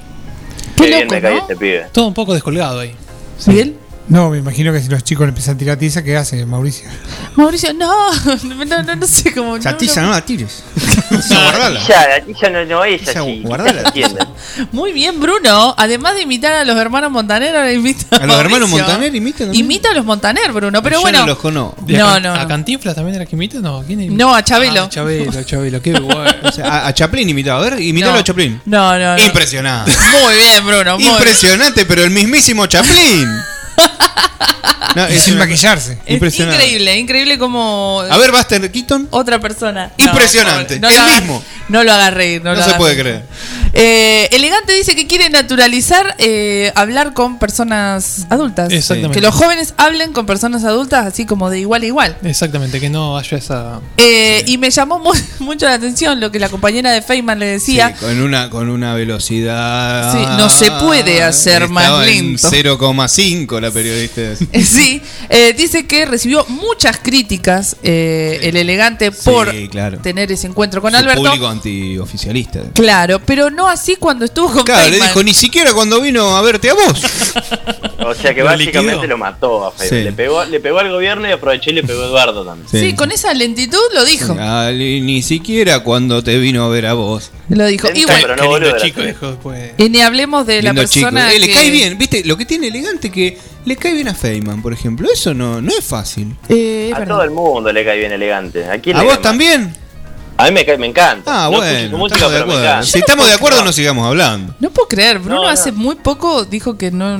Qué Qué bien loco, me cae ¿no? este pibe. Todo un poco descolgado ahí. ¿Bien? No, me imagino que si los chicos le empiezan a tirar tiza, ¿qué hace Mauricio? Mauricio, no, no, no, no sé cómo. no, Chatiza, no. no la tires. guardala. Ya, la tía no, no es así. guardala. Muy bien, Bruno. Además de imitar a los hermanos Montaner, ahora imita A los hermanos. Montaner imitan también. Imita a los Montaner, Bruno. Pero Yo bueno. no los conozco. ¿Y a No, ¿A. Cantinflas también era que imita? No, ¿a quién imita? No, a Chabelo. Ah, Chabelo, Chabelo, qué bueno. O sea, a, a Chaplin imitaba. A ver, imitalo No. a Chaplin. No, no, no. Impresionante. Muy bien, Bruno. Muy Impresionante, pero el mismísimo Chaplin. No, es sin una- maquillarse. Es Impresionante. increíble, increíble como A ver, Buster Keaton. otra persona. No, Impresionante. El lo haga- mismo. No lo haga reír. No, No lo se haga puede reír. creer. Eh, Elegante dice que quiere naturalizar eh, hablar con personas adultas. Exactamente. Que los jóvenes hablen con personas adultas así como de igual a igual. Exactamente, que no haya esa. Eh, Y me llamó mu- mucho la atención lo que la compañera de Feynman le decía. Sí, con una con una velocidad. Sí, no se puede hacer más Estaba lento. 0,5 la periodista. Sí, eh, dice que recibió muchas críticas eh, el elegante por claro. tener ese encuentro con Su Alberto. público antioficialista. Claro, pero no así cuando estuvo con Claro, le Feynman. dijo, ni siquiera cuando vino a verte a vos. O sea que Lo básicamente liquidó. lo mató a. Sí. Le, pegó, le pegó al gobierno y aprovechó y le pegó a Eduardo también. Sí, con esa lentitud lo dijo. Ah, ni, ni siquiera cuando te vino a ver a vos. Lo dijo. Y Lenta, bueno, pero no boludo, chico dijo después. y ni hablemos de la Lindo chico. persona Eh, le que- cae bien, ¿viste? Lo que tiene elegante que le cae bien a Feynman, por ejemplo. Eso no, no es fácil. Eh, es A verdad. todo el mundo le cae bien elegante. ¿A, quién ¿A le vos cae mal? también? A mí me, cae, me encanta. Ah, no bueno. escucho su música, estamos de pero me acuerdo. encanta. Si estamos de acuerdo, no sigamos hablando. No puedo creer, Bruno No, no. hace muy poco dijo que no.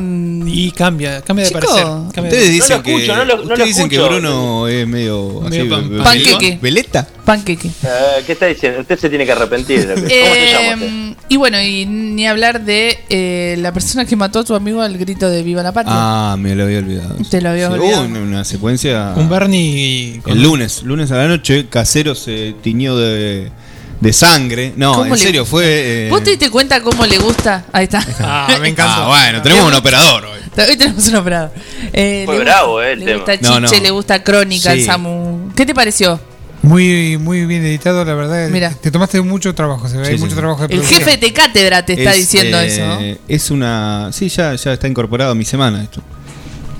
Y cambia, cambia de Chico. parecer. cambia de- Ustedes dicen lo escucho, que, no lo- ustedes dicen que. Bruno es medio, Medio así, pan- panqueque. ¿Veleta? Panqueque. Eh, ¿Qué está diciendo? Usted se tiene que arrepentir. de lo que- ¿Cómo se llama usted? Eh, y bueno, y ni hablar de eh, la persona que mató a tu amigo al grito de Viva la Patria. Ah, me lo había olvidado. Te lo había Sí, olvidado. hubo una, una secuencia. Un Bernie con- El lunes, lunes a la noche, Casero se tiñó de, de sangre. No, ¿Cómo en serio, fue. eh, ¿Vos te diste cuenta cómo le gusta? Ahí está. Ah, me encanta. Ah, bueno, tenemos un operador hoy. Hoy tenemos un operador. Eh, Fue le bravo, gusta- eh, el Le tema. gusta Chiche, no. le gusta Crónica, el Sí. Samu. ¿Qué te pareció? Muy, muy bien editado, la verdad. Mira. Te tomaste mucho trabajo, se ve. Sí, hay sí, mucho sí. trabajo de El jefe de cátedra te está Es, diciendo eh, eso. ¿no? Es una. Sí, ya, ya está incorporado a mi semana esto.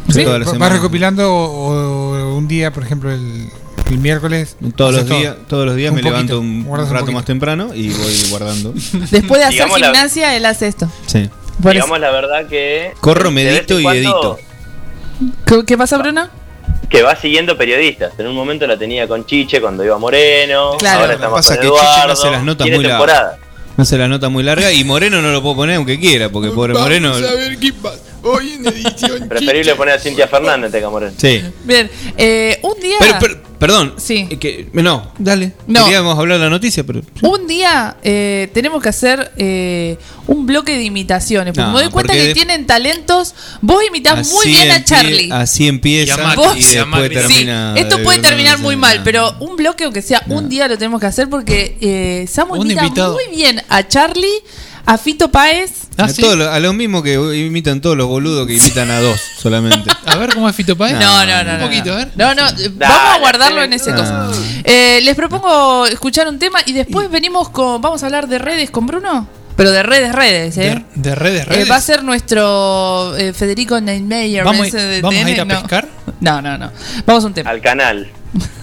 ¿Sí? ¿Vas recopilando o, o un día, por ejemplo, el, el miércoles? Todos los todo? días, todos los días Un me poquito, levanto un, rato más temprano y voy guardando. Después de hacer Digamos la- gimnasia, él hace esto. Sí. Por eso. Digamos la verdad que. Corro, medito y edito. ¿Qué, qué pasa, Bruno? Que va siguiendo periodistas. En un momento la tenía con Chiche cuando iba Moreno. Claro. Ahora estamos Pasa con que Chiche no hace las notas Tiene muy largas. No se la nota muy larga y Moreno no lo puedo poner aunque quiera, porque pobre Moreno. ver qué pasa. Hoy en edición. Preferible poner a Cintia Fernández que a Moreno. Sí. Bien, eh, un día. Pero, pero- perdón. Sí. eh, Que, no, dale. No. Queríamos hablar de la noticia, pero. Un día eh, tenemos que hacer eh, un bloque de imitaciones. Porque No, me doy cuenta que de- tienen talentos. Vos imitás muy así bien a Charlie. Así empieza Y a Macri, Vos- y y. Sí, esto de- puede terminar muy mal, pero un bloque, aunque sea un día, lo tenemos que hacer porque eh, Samu imita invitado. muy bien a Charlie, a Fito Páez. Ah, a, los mismos que imitan todos los boludos que imitan a dos solamente. A ver cómo es Fito Páez. No, no, no. Un no, poquito, no. a ver. No, no, vamos a guardarlo en ese Ah. coso. Eh, les propongo escuchar un tema y después venimos con. Vamos a hablar de redes con Bruno. Pero de redes, redes, ¿eh? De, de redes, Eh, redes. va a ser nuestro eh, Federico Neymar. ¿Vamos, ese de vamos a ir a no. pescar? No, no, no. Vamos a un tema. Al canal.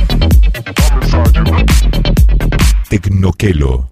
Tecnoquelo.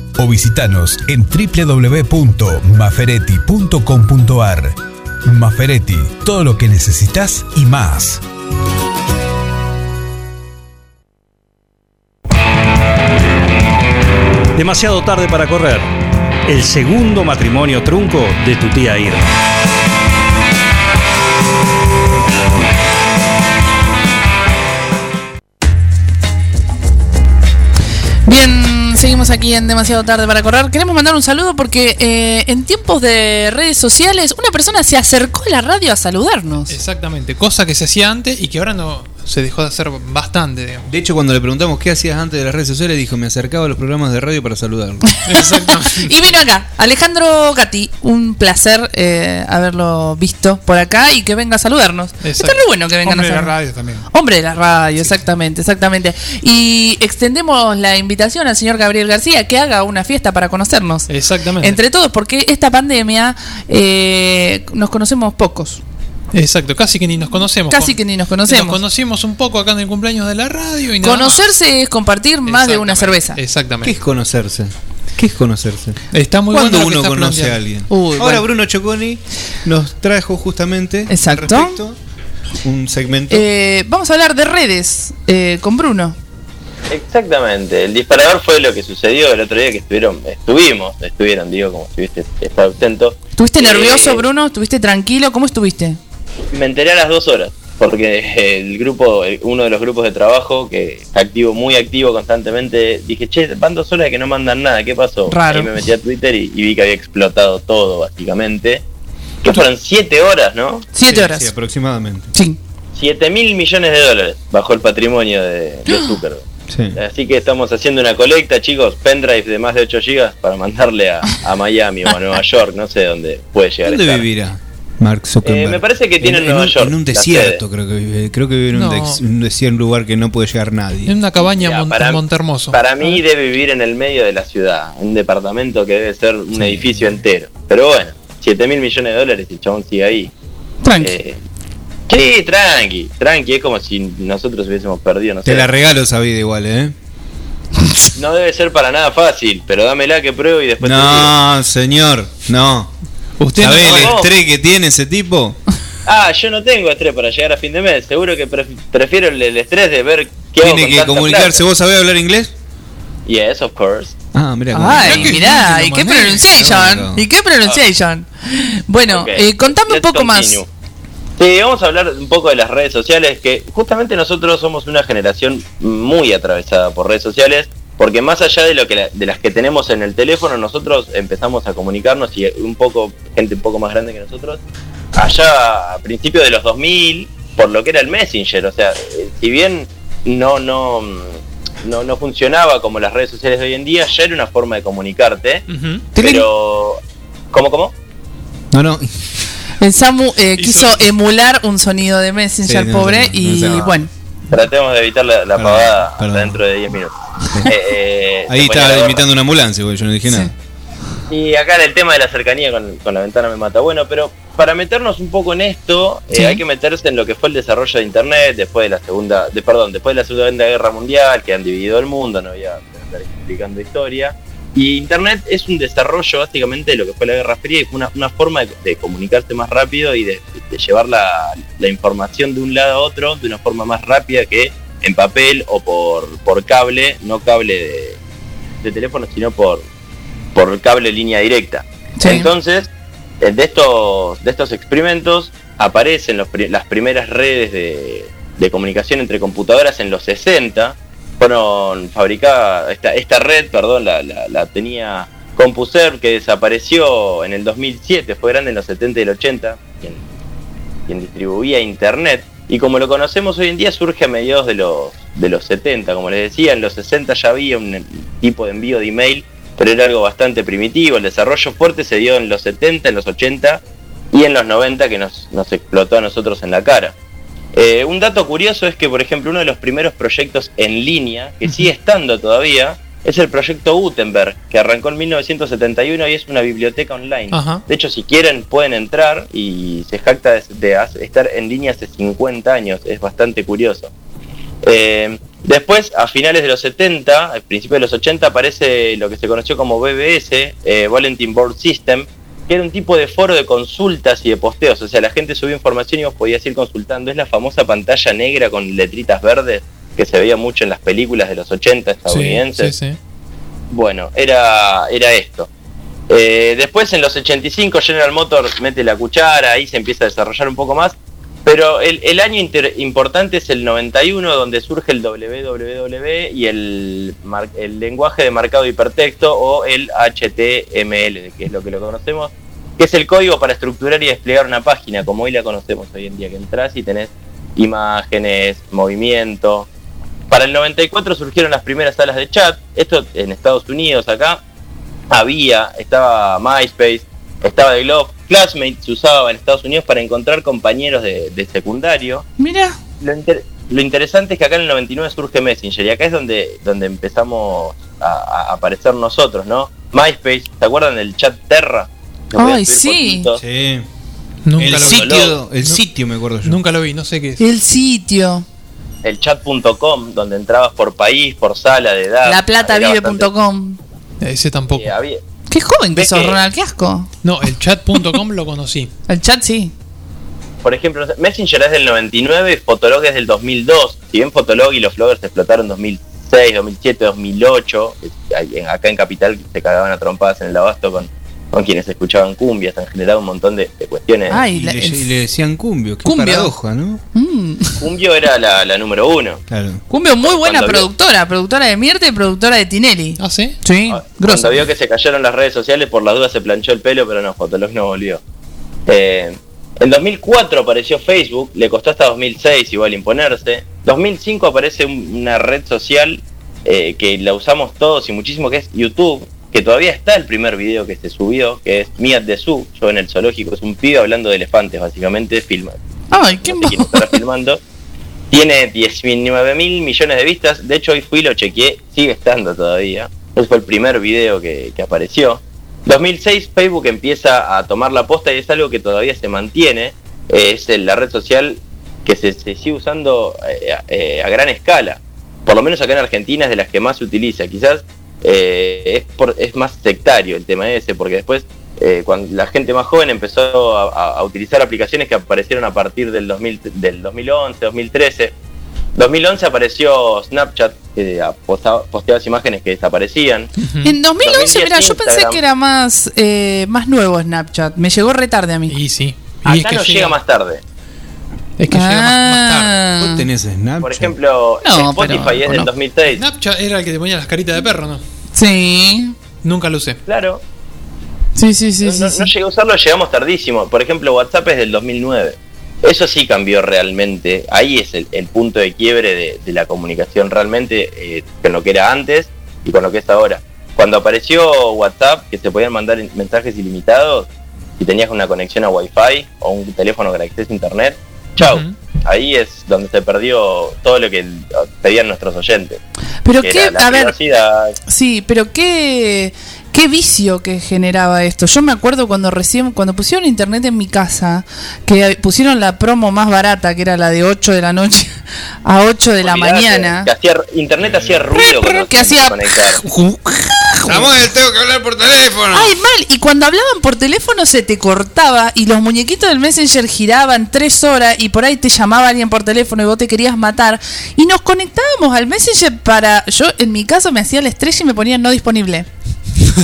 o visitanos en www.maferetti.com.ar. Maferetti, todo lo que necesitas y más. Demasiado tarde para correr. El segundo matrimonio trunco de tu tía Irma. Seguimos aquí en demasiado tarde para correr. Queremos mandar un saludo porque eh, en tiempos de redes sociales una persona se acercó a la radio a saludarnos. Exactamente, cosa que se hacía antes y que ahora no Se dejó de hacer bastante, digamos. De hecho, cuando le preguntamos qué hacías antes de las redes sociales, dijo, me acercaba a los programas de radio para saludarlo. Y vino acá, Alejandro Gatti, un placer eh, haberlo visto por acá y que venga a saludarnos. Está re bueno que vengan Hombre de a la saludarnos. radio también. Hombre de la radio, exactamente, exactamente. Y extendemos la invitación al señor Gabriel García que haga una fiesta para conocernos. Exactamente. Entre todos, porque esta pandemia eh, nos conocemos pocos. Exacto, casi que ni nos conocemos. Casi que ni nos conocemos. Nos conocimos un poco acá en el cumpleaños de la radio y nada más. Conocerse es compartir más de una cerveza. Exactamente. ¿Qué es conocerse? ¿Qué es conocerse? Está muy ¿Cuándo bueno lo que uno conoce planteando. a alguien? Uy, Ahora bueno. Bruno Choconi nos trajo justamente Exacto. al respecto un segmento. Eh, vamos a hablar de redes eh, con Bruno. Exactamente, el disparador fue lo que sucedió el otro día que estuvieron, estuvimos, estuvieron, digo, como si hubiese estado ausento. ¿Estuviste Eh, nervioso, Bruno? ¿Estuviste tranquilo? ¿Cómo estuviste? Me enteré a las dos horas, porque el grupo, uno de los grupos de trabajo, que está activo, muy activo constantemente, dije, che, van dos horas que no mandan nada, ¿qué pasó? Raro. Ahí me metí a Twitter y, y vi que había explotado todo, básicamente. Que fueron siete horas, ¿no? Siete Sí, horas. Sí, aproximadamente. Sí. Siete mil millones de dólares bajo el patrimonio de, de Zuckerberg. Sí. Así que estamos haciendo una colecta, chicos, pendrive de más de 8 gigas para mandarle a, a Miami o a Nueva York, no sé dónde puede llegar. a ¿Dónde estar. vivirá Mark Zuckerberg? Eh, me parece que tiene en en, Nueva un, York, En un la desierto, creo que vive. Creo que vive en un, desierto, un lugar que no puede llegar nadie. En una cabaña Ya, mon- para- en Montermoso. Para mí debe vivir en el medio de la ciudad, un departamento que debe ser un edificio entero. Pero bueno, 7 mil millones de dólares y el chabón sigue ahí. Tranqui. Eh, sí, tranqui, tranqui, es como si nosotros hubiésemos perdido, no Te sé. la regalo esa vida igual, ¿eh? No debe ser para nada fácil, pero dámela que pruebo y después te digo. No, señor, no. Usted ¿Sabés no- el no. estrés que tiene ese tipo? Ah, yo no tengo estrés para llegar a fin de mes. Seguro que pref- prefiero el, el estrés de ver qué hago Tiene con que tanta comunicarse. plata. ¿Vos sabés hablar inglés? Yes, of course. Ah, mira. Ay, mirá, ¿y qué pronunciation? ¿Y qué pronunciation? Bueno, Ok, eh, contame un let's poco más. continue. Sí, vamos a hablar un poco de las redes sociales, que justamente nosotros somos una generación muy atravesada por redes sociales, porque más allá de lo que la- de las que tenemos en el teléfono, nosotros empezamos a comunicarnos y un poco gente un poco más grande que nosotros, allá a principios de los 2000, por lo que era el Messenger, o sea, eh, si bien no no mm, no, no funcionaba como las redes sociales de hoy en día, ya era una forma de comunicarte, pero ¿cómo cómo? No, no. El Samu eh, quiso emular un sonido de Messenger, Sí, pobre, no, no, y no bueno. Tratemos de evitar la, la Perdón, pavada hasta perdón. dentro de 10 minutos. Eh, eh, Ahí estaba imitando una ambulancia, güey. Yo no dije Sí. nada. Y acá el tema de la cercanía con, con la ventana me mata. Bueno, pero para meternos un poco en esto, eh, hay que meterse en lo que fue el desarrollo de Internet después de la segunda, de, perdón, después de la Segunda Guerra Mundial, que han dividido el mundo, no voy a estar explicando historia. Y Internet es un desarrollo básicamente de lo que fue la Guerra Fría y fue una, una forma de, de comunicarse más rápido y de, de llevar la, la información de un lado a otro de una forma más rápida que en papel o por, por cable, no cable de, de teléfono, sino por, por cable línea directa. Sí. Entonces, eh, de estos, de estos experimentos aparecen los las primeras redes de, de comunicación entre computadoras en los 60. Fueron fabricadas, esta, red, perdón, la tenía CompuServe que desapareció en el 2007, fue grande en los 70 y el 80, quien, quien distribuía Internet. Y como lo conocemos hoy en día surge a mediados de los, de los 70, como les decía, en los 60 ya había un tipo de envío de email, pero era algo bastante primitivo. El desarrollo fuerte se dio en los 70, en los 80 y en los 90 que nos, nos explotó a nosotros en la cara. Eh, un dato curioso es que, por ejemplo, uno de los primeros proyectos en línea, que sigue estando todavía, es el proyecto Gutenberg, que arrancó en 1971 y es una biblioteca online. Ajá. De hecho, si quieren, pueden entrar y se jacta de, estar en línea hace 50 años. Es bastante curioso. Eh, después, a finales de los 70, al principio de los 80, aparece lo que se conoció como BBS, eh, Bulletin Board System, que era un tipo de foro de consultas y de posteos. O sea, la gente subía información y vos podías ir consultando. Es la famosa pantalla negra con letritas verdes que se veía mucho en las películas de los 80 Sí, estadounidenses. sí, sí. Bueno, era, era esto. Eh, después en los 85 General Motors mete la cuchara, ahí se empieza a desarrollar un poco más. Pero el, año importante es el 91, donde surge el www y el, el lenguaje de marcado hipertexto o el HTML, que es lo que lo conocemos, que es el código para estructurar y desplegar una página, como hoy la conocemos hoy en día, que entras y tenés imágenes, movimiento. Para el 94 surgieron las primeras salas de chat, esto en Estados Unidos acá había, estaba MySpace, estaba The Glove, Classmate se usaba en Estados Unidos para encontrar compañeros de, de secundario. Mira. Lo, inter- lo interesante es que acá en el 99 surge Messenger y acá es donde, donde empezamos a, a aparecer nosotros, ¿no? MySpace, ¿se acuerdan del chat Terra? Ay, sí. Nunca el lo vi. el No- sitio me acuerdo yo. Nunca lo vi, no sé qué es. El sitio. El chat.com, donde entrabas por país, por sala de edad. Laplatavive.com. Ese tampoco. eh, había- Qué joven que ¿Ves sos, que- Ronald, qué asco. No, el chat.com lo conocí. El chat sí. Por ejemplo, Messenger es del 99 y Fotolog es del 2002. Si bien Fotolog y los bloggers explotaron en 2006, 2007, 2008, eh, ahí en- acá en Capital se cagaban a trompadas en el abasto con, con quienes escuchaban cumbias, han generado un montón de, de cuestiones. Ay, Y la- le, el- y le decían cumbio, qué Cumbio. paradoja, ¿no? Mm. Cumbio era la, la número uno. Claro. Cumbio, muy buena Cuando vio- productora. Productora de Mirta y productora de Tinelli. ¿Ah, sí? Sí, grosso. Cuando vio que se cayeron las redes sociales, por las dudas se planchó el pelo, pero no, Fotolog no volvió. Eh, en 2004 apareció Facebook, le costó hasta 2006 igual imponerse. 2005 aparece un- una red social eh, que la usamos todos y muchísimo, que es YouTube, que todavía está el primer video que se subió, que es Miat de Zoo, yo en el zoológico, es un pibe hablando de elefantes, básicamente, filma. Ay, qué No sé quién estará filmando. Tiene 19 mil millones de vistas. De hecho, hoy fui y lo chequeé. Sigue estando todavía. Ese fue el primer video que, que apareció. 2006 Facebook empieza a tomar la posta y es algo que todavía se mantiene. Eh, es la red social que se, se sigue usando eh, eh, a gran escala. Por lo menos acá en Argentina es de las que más se utiliza. Quizás eh, es, por- es más sectario el tema ese, porque después eh, cuando la gente más joven empezó a, utilizar aplicaciones que aparecieron a partir del, 2000, del 2011, 2013. 2011 apareció Snapchat, que eh, posteabas imágenes que desaparecían. En 2011, 2010 mira, yo pensé Instagram. que era más, eh, más nuevo Snapchat. Me llegó re tarde a mí. Y sí. Acá nos llega más tarde. Es que llega más, más tarde. Ah. ¿Vos tenés Snapchat? Por ejemplo, No, Spotify pero es del conozco. 2006. Snapchat era el que te ponía las caritas de perro, ¿no? Sí. Nunca lo usé. Claro. Sí, sí, sí. no, sí, no- sí. no llegué a usarlo, llegamos tardísimo. Por ejemplo, WhatsApp es del 2009. Eso sí cambió realmente. Ahí es el, el punto de quiebre de, de la comunicación realmente eh, con lo que era antes y con lo que es ahora. Cuando apareció WhatsApp, que se podían mandar mensajes ilimitados, si tenías una conexión a Wi-Fi o un teléfono con acceso a Internet, chau. Ahí es donde se perdió todo lo que pedían nuestros oyentes. Pero que qué, a ver, Sí, pero qué, qué vicio que generaba esto. Yo me acuerdo cuando recién, cuando pusieron internet en mi casa, que pusieron la promo más barata, que era la de 8 de la noche a 8 de la mañana. Que hacía, internet hacía ruido que hacía-. Samuel, tengo que hablar por teléfono. Ay, mal. Y cuando hablaban por teléfono se te cortaba y los muñequitos del Messenger giraban tres horas y por ahí te llamaba alguien por teléfono y vos te querías matar. Y nos conectábamos al Messenger para... Yo en mi caso me hacía la estrella y me ponía no disponible.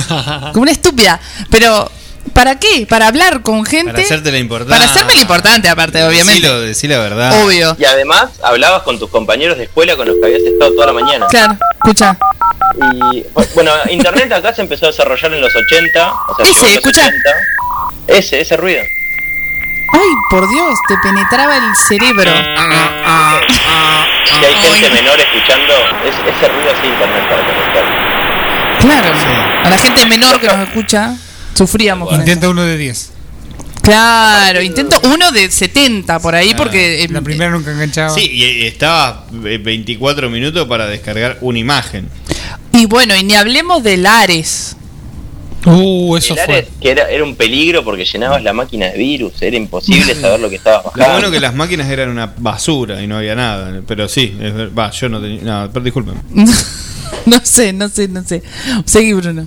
Como una estúpida. Pero... ¿Para qué? Para hablar con gente. Para hacerte la importante. Para hacerme lo importante, aparte, obviamente. Decilo, decí la verdad. Obvio. Y además hablabas con tus compañeros de escuela con los que habías estado toda la mañana. Claro, escucha. Y bueno, internet acá se empezó a desarrollar en los 80. O sea, Ese, escucha. 80. Ese, ese ruido. Ay, por Dios, te penetraba el cerebro. Si hay gente menor escuchando, es- ese ruido así internet para conectar. Claro. A la gente menor que nos escucha, sufríamos con eso. Intenta uno de 10. Claro, intento uno de 70 por ahí porque... eh, La primera nunca enganchaba. Sí, y y estaba eh, 24 minutos para descargar una imagen. Y bueno, y ni hablemos del Ares. Uh, eso El Ares, que era, era un peligro porque llenabas la máquina de virus, era imposible saber lo que estabas Lo bajando. bueno que las máquinas eran una basura y no había nada. Pero sí, va, yo no tenía. No, pero disculpen. no sé, no sé, no sé. Seguí, Bruno.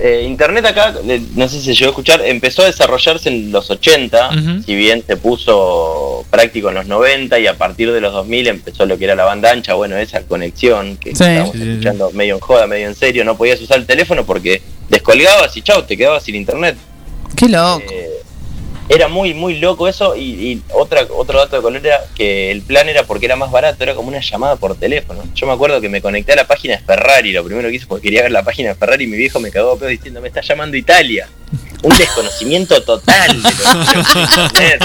Eh, Internet acá, eh, no sé si se llegó a escuchar, empezó a desarrollarse en los 80, Ujú. si bien se puso práctico en los 90 y a partir de los 2000 empezó lo que era la banda ancha, bueno, esa conexión que Sí. estábamos Sí, sí, sí. escuchando medio en joda, medio en serio, no podías usar el teléfono porque descolgabas y chau, te quedabas sin internet. Qué loco. Era muy, muy loco eso y, y otra, otro dato de color era que el plan era porque era más barato, era como una llamada por teléfono. Yo me acuerdo que me conecté a la página de Ferrari, lo primero que hice porque quería ver la página de Ferrari y mi viejo me cagó a pedo diciendo, me está llamando Italia. Un desconocimiento total de lo que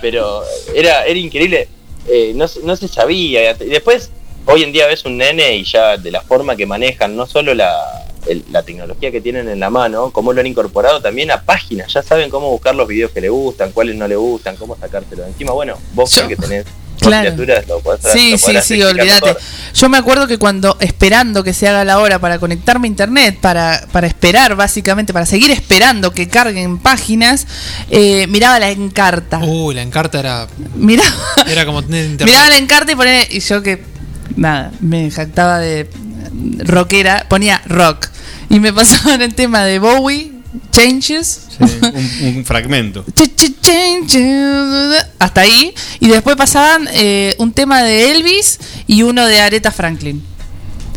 pero era, era increíble. Eh, no, no se sabía. Después, hoy en día ves un nene y ya de la forma que manejan, no solo la, el- la tecnología que tienen en la mano, cómo lo han incorporado también a páginas. Ya saben cómo buscar los videos que le gustan, cuáles no le gustan, cómo sacárselo de encima. Bueno, vos que tenés Claro. criaturas, lo podés Sí, lo sí, sí, olvídate. mejor. Yo me acuerdo que cuando esperando que se haga la hora para conectarme a internet, para, para esperar básicamente, para seguir esperando que carguen páginas, eh, miraba la encarta. Uy, la encarta era. Mira, Era como tener internet. miraba la encarta y ponía, y yo que nada, me jactaba de rockera, ponía rock. Y me pasaban el tema de Bowie, Changes, un, un fragmento. Hasta ahí. Y después pasaban eh, un tema de Elvis y uno de Aretha Franklin.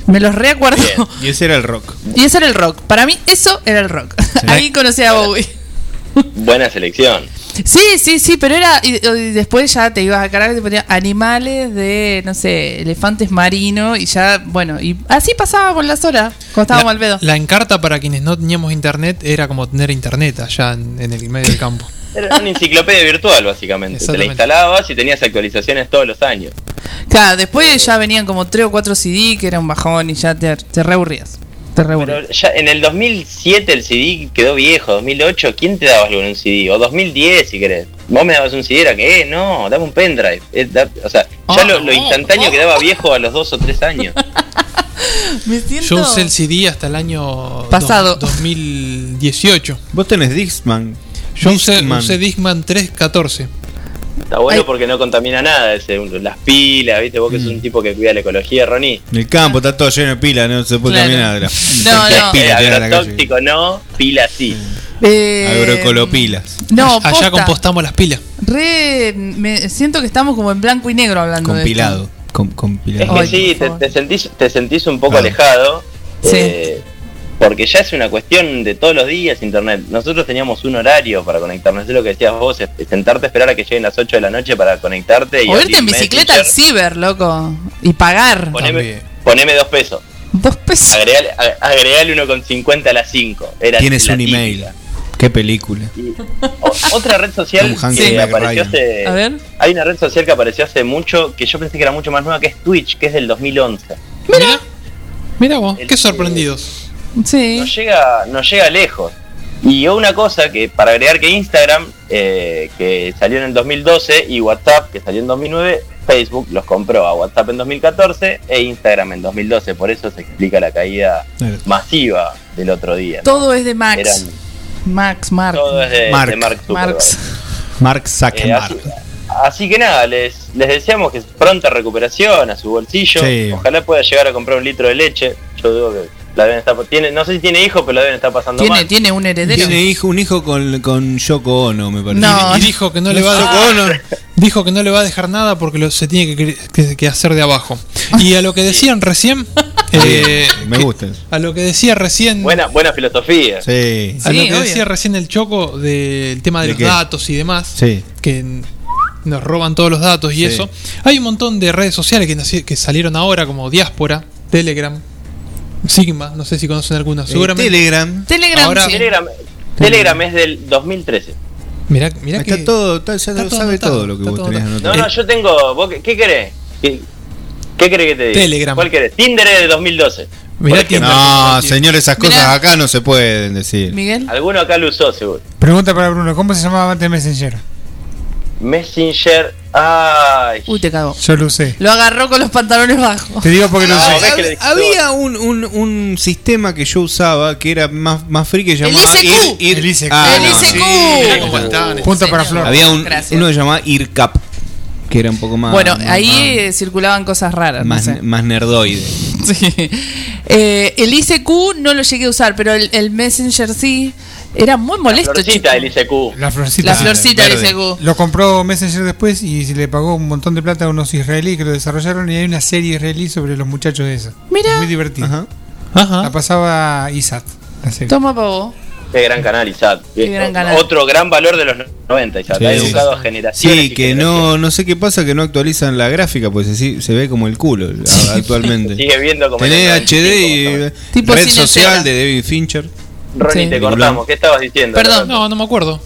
Me los recuerdo. Y ese era el rock. Y ese era el rock. Para mí, eso era el rock. Ahí conocí a Bowie. Buena selección. Sí, sí, sí, pero era. Y, y después ya te ibas a cargar y te ponía animales de, no sé, elefantes marinos. Y ya, bueno, y así pasábamos las horas cuando estábamos al pedo. La encarta para quienes no teníamos internet era como tener internet allá en, en el medio del campo. Era una enciclopedia virtual, básicamente. Te la instalabas y tenías actualizaciones todos los años. Claro, después ya venían como tres o cuatro CD que era un bajón y ya te, te reaburrías. Te. Pero ya en el 2007 el CD quedó viejo, 2008, ¿quién te dabas algo en un CD? O 2010 si querés. Vos me dabas un CD, era que, eh, no, dame un pendrive. Eh, da- o sea, ya lo, lo instantáneo quedaba viejo a los dos o tres años. Me siento. Yo usé el CD hasta el año Pasado. dos- 2018. Vos tenés Dixman. Yo usé, usé Discman 314. Está bueno porque no contamina nada, ese, las pilas, ¿viste? Vos que Mm. sos un tipo que cuida la ecología, Ronnie. El campo está todo lleno de pilas, no se puede Claro. caminar. La, No, no. pilas. Agrotóxico no, pila sí. Eh, Agroecolopilas. No, Allá posta. compostamos las pilas. Re, me siento que estamos como en blanco y negro hablando Compilado. Com- Es compilado. que Ay, sí, te, te sentís, te sentís un poco Ah. alejado. Sí. eh, porque ya es una cuestión de todos los días internet. Nosotros teníamos un horario para conectarnos, es lo que decías vos, es- sentarte a esperar a que lleguen las 8 de la noche para conectarte y. O irte en bicicleta al ciber, loco. Y pagar. Poneme, poneme dos pesos. Dos pesos. Agregale, ag- agregale uno con 50 a las 5. Era Tienes la un típica. email. Qué película. O- otra red social que apareció hace. A ver. Hay una red social que apareció hace mucho que yo pensé que era mucho más nueva, que es Twitch, que es del 2011. Mira. Mira vos, qué sorprendidos. Sí. Nos llega, nos llega lejos. Y una cosa que para agregar que Instagram, eh, que salió en el 2012, y WhatsApp, que salió en 2009, Facebook los compró a WhatsApp en 2014 e Instagram en 2012. Por eso se explica la caída masiva del otro día. ¿no? Todo es de Max. Eran- Max, Mark. todo es de Mark. de Mark. Marx. Mark Eh, Zuckerberg. así, así que nada, les, les deseamos que pronta recuperación a su bolsillo. Sí. Ojalá pueda llegar a comprar un litro de leche. Yo digo que la deben estar, tiene, no sé si tiene hijos, pero la deben estar pasando Tiene, mal. tiene un heredero. Tiene hijo, un hijo con, con Yoko Ono, me parece. No. Y dijo que no le va a Ono. dijo que no le va a dejar nada porque lo, se tiene que, que- que hacer de abajo. Y a lo que decían recién, eh, Me gusta a lo que decía recién, Buena, buena filosofía. Sí. a lo que obvio. decía recién el Choco del tema de, ¿De los qué? datos y demás, Sí. que nos roban todos los datos y Sí. eso. Hay un montón de redes sociales que, que salieron ahora como Diáspora, Telegram, Sigma, no sé si conocen alguna, seguramente. Eh, Telegram. Telegram, Ahora- sí. Telegram, Telegram es del 2013. Mirá, mirá Está que- todo, está- ya está lo todo sabe anotado, todo lo que vos todo tenés anotado. No, no, yo tengo. ¿vos qué, qué querés? ¿Qué, qué querés que te diga? Telegram. ¿Cuál querés? Tinder es de 2012. Mirá ejemplo. No, señor, esas cosas Mirá. acá no se pueden decir. Miguel. Alguno acá lo usó, seguro. Pregunta para Bruno, ¿cómo se llamaba antes Messenger? Messenger. Ay. Uy, te cago. Yo lo usé. Lo agarró con los pantalones bajos. Te digo porque lo No, usé. Había un, un, un sistema que yo usaba que era más, más free que llamaba ICQ. Ir- Ir- El ICQ. Ah, El no, ICQ. no. Están. Punto para Flor. Había un, Gracias. uno que llamaba IRCAP, que era un poco más. Bueno, más- ahí más- eh, circulaban cosas raras. no más, sé. más nerdoide. Sí. Eh, el ICQ no lo llegué a usar, pero el, el Messenger sí. Era muy La molesto, florcita chico. del ICQ. La florcita. La florcita del. ICQ. Lo compró Messenger después y se le pagó un montón de plata a unos israelíes que lo desarrollaron y hay una serie israelí sobre los muchachos de eso. Mira. Muy divertido. Ajá. Ajá. La pasaba ISAT. La serie. Toma pa' vos. Qué gran canal, Isaac. Qué gran canal. Otro gran valor de los 90, Isaac. Sí. Ha educado a generaciones. Sí, que generaciones. no, no sé qué pasa que no actualizan la gráfica, pues así se ve como el culo actualmente. Sigue viendo como en el Tenés HD 95, y Tipo red social de David Fincher. Ronnie, Sí. te cortamos. ¿Qué estabas diciendo? Perdón. No, no me acuerdo.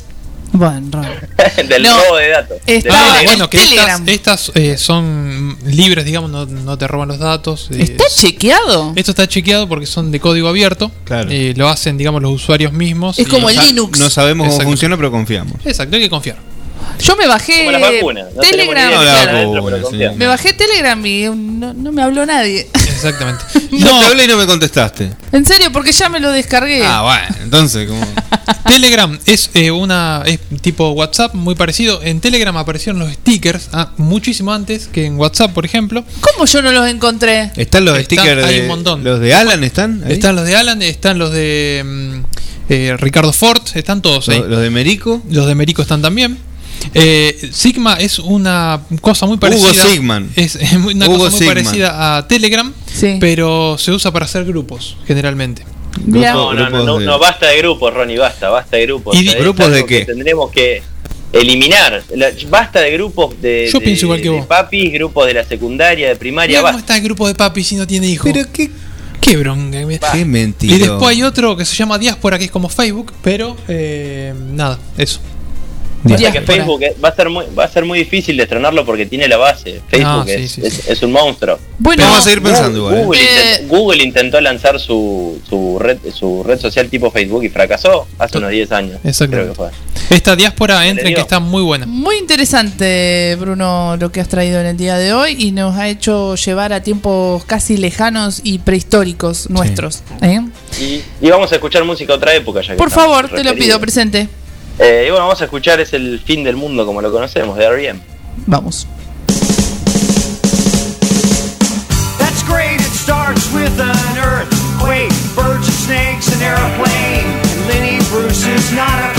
Bueno, del No. robo de datos. Está- Del Ah, Telegram. bueno, que estas, Telegram. estas eh, son libres, digamos, no, no te roban los datos. eh, ¿Está chequeado? Esto está chequeado porque son de código abierto. Claro. Eh, lo hacen, digamos, los usuarios mismos. Es y- como el Linux. No sabemos cómo Exacto. funciona, pero confiamos. Exacto, hay que confiar. Yo me bajé Como las vacunas. No Telegram. idea No, de la qué hay adentro, vacuna, pero sí. Me bajé Telegram y no, no me habló nadie. Exactamente. No, te hablé y no me contestaste. En serio, porque ya me lo descargué. Ah, bueno, entonces, como. Telegram es eh, una es tipo WhatsApp muy parecido. En Telegram aparecieron los stickers ah, muchísimo antes que en WhatsApp, por ejemplo. ¿Cómo yo no los encontré? ¿Están los Están- stickers hay de. un montón. ¿Los de Alan están? ahí? Están los de Alan, están los de mm, eh, Ricardo Ford, están todos ahí. ¿Los, los de Merico? Los de Merico están también. Eh, Sigma es una cosa muy parecida. Hugo Sigman. Es es muy- una Hugo cosa muy Sigman. parecida a Telegram, Sí. pero se usa para hacer grupos, generalmente. No, no, no, Grupos no, de- no, basta de grupos, Ronnie, basta, basta de grupos. ¿Y grupos de que qué? Tendremos que eliminar. La- basta de grupos de, Yo de- pienso igual que de vos. papis, grupos de la secundaria, de primaria, Mira cómo basta. está el grupo de papi si no tiene hijos. Pero qué, Qué bronca. qué Y mentira. después hay otro que se llama Diáspora, que es como Facebook, pero eh, nada, eso. Pasa que. Facebook eh, va a ser muy, va a ser muy difícil destronarlo porque tiene la base. Facebook Ah, sí, es, sí, es- sí. es un monstruo. Bueno, Vamos a seguir pensando Google, igual. ¿eh? Google Eh, intent- Google intentó lanzar su, su red su red social tipo Facebook y fracasó hace unos 10 años. Creo que fue. Esta Diáspora entra en dio. que está muy buena. Muy interesante, Bruno, lo que has traído en el día de hoy y nos ha hecho llevar a tiempos casi lejanos y prehistóricos nuestros. ¿eh? Y, y vamos a escuchar música de otra época ya que Por favor, te lo pido, presente. Eh, y bueno, vamos a escuchar Es el fin del mundo como lo conocemos, de R.E.M. Vamos. That's great, it starts with an earthquake, birds and snakes, an airplane. And Lenny Bruce is not afraid.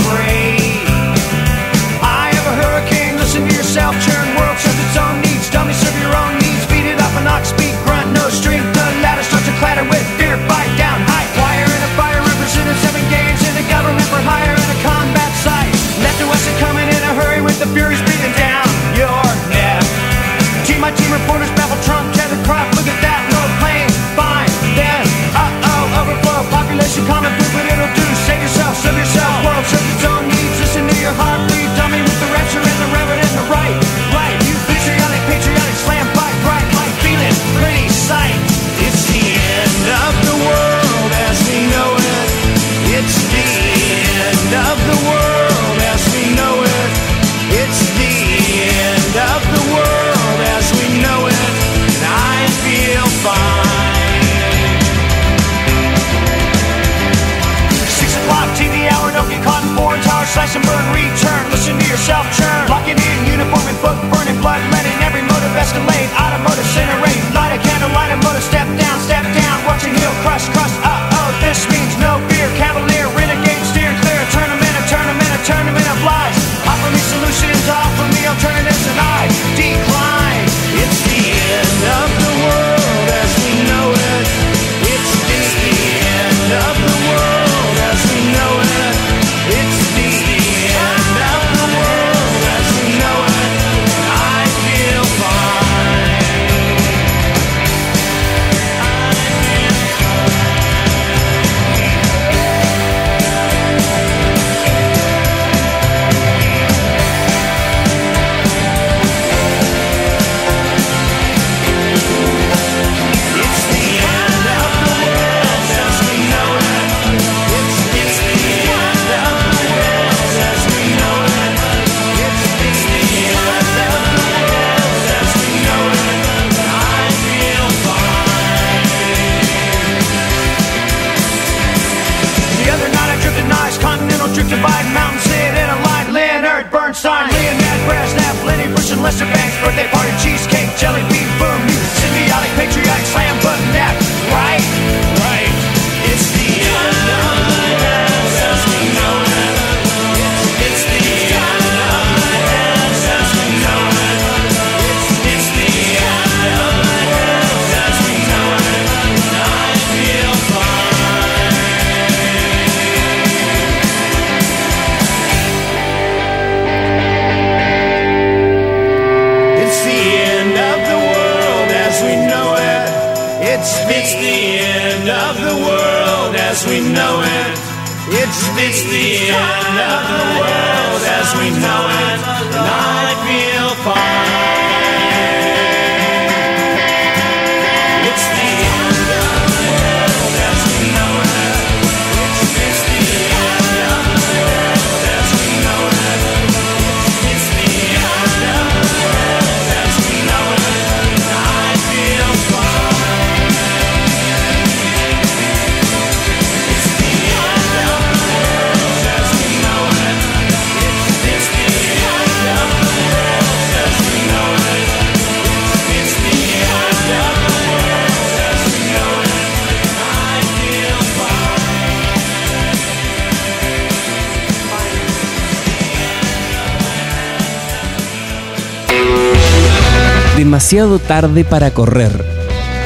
Demasiado tarde para correr.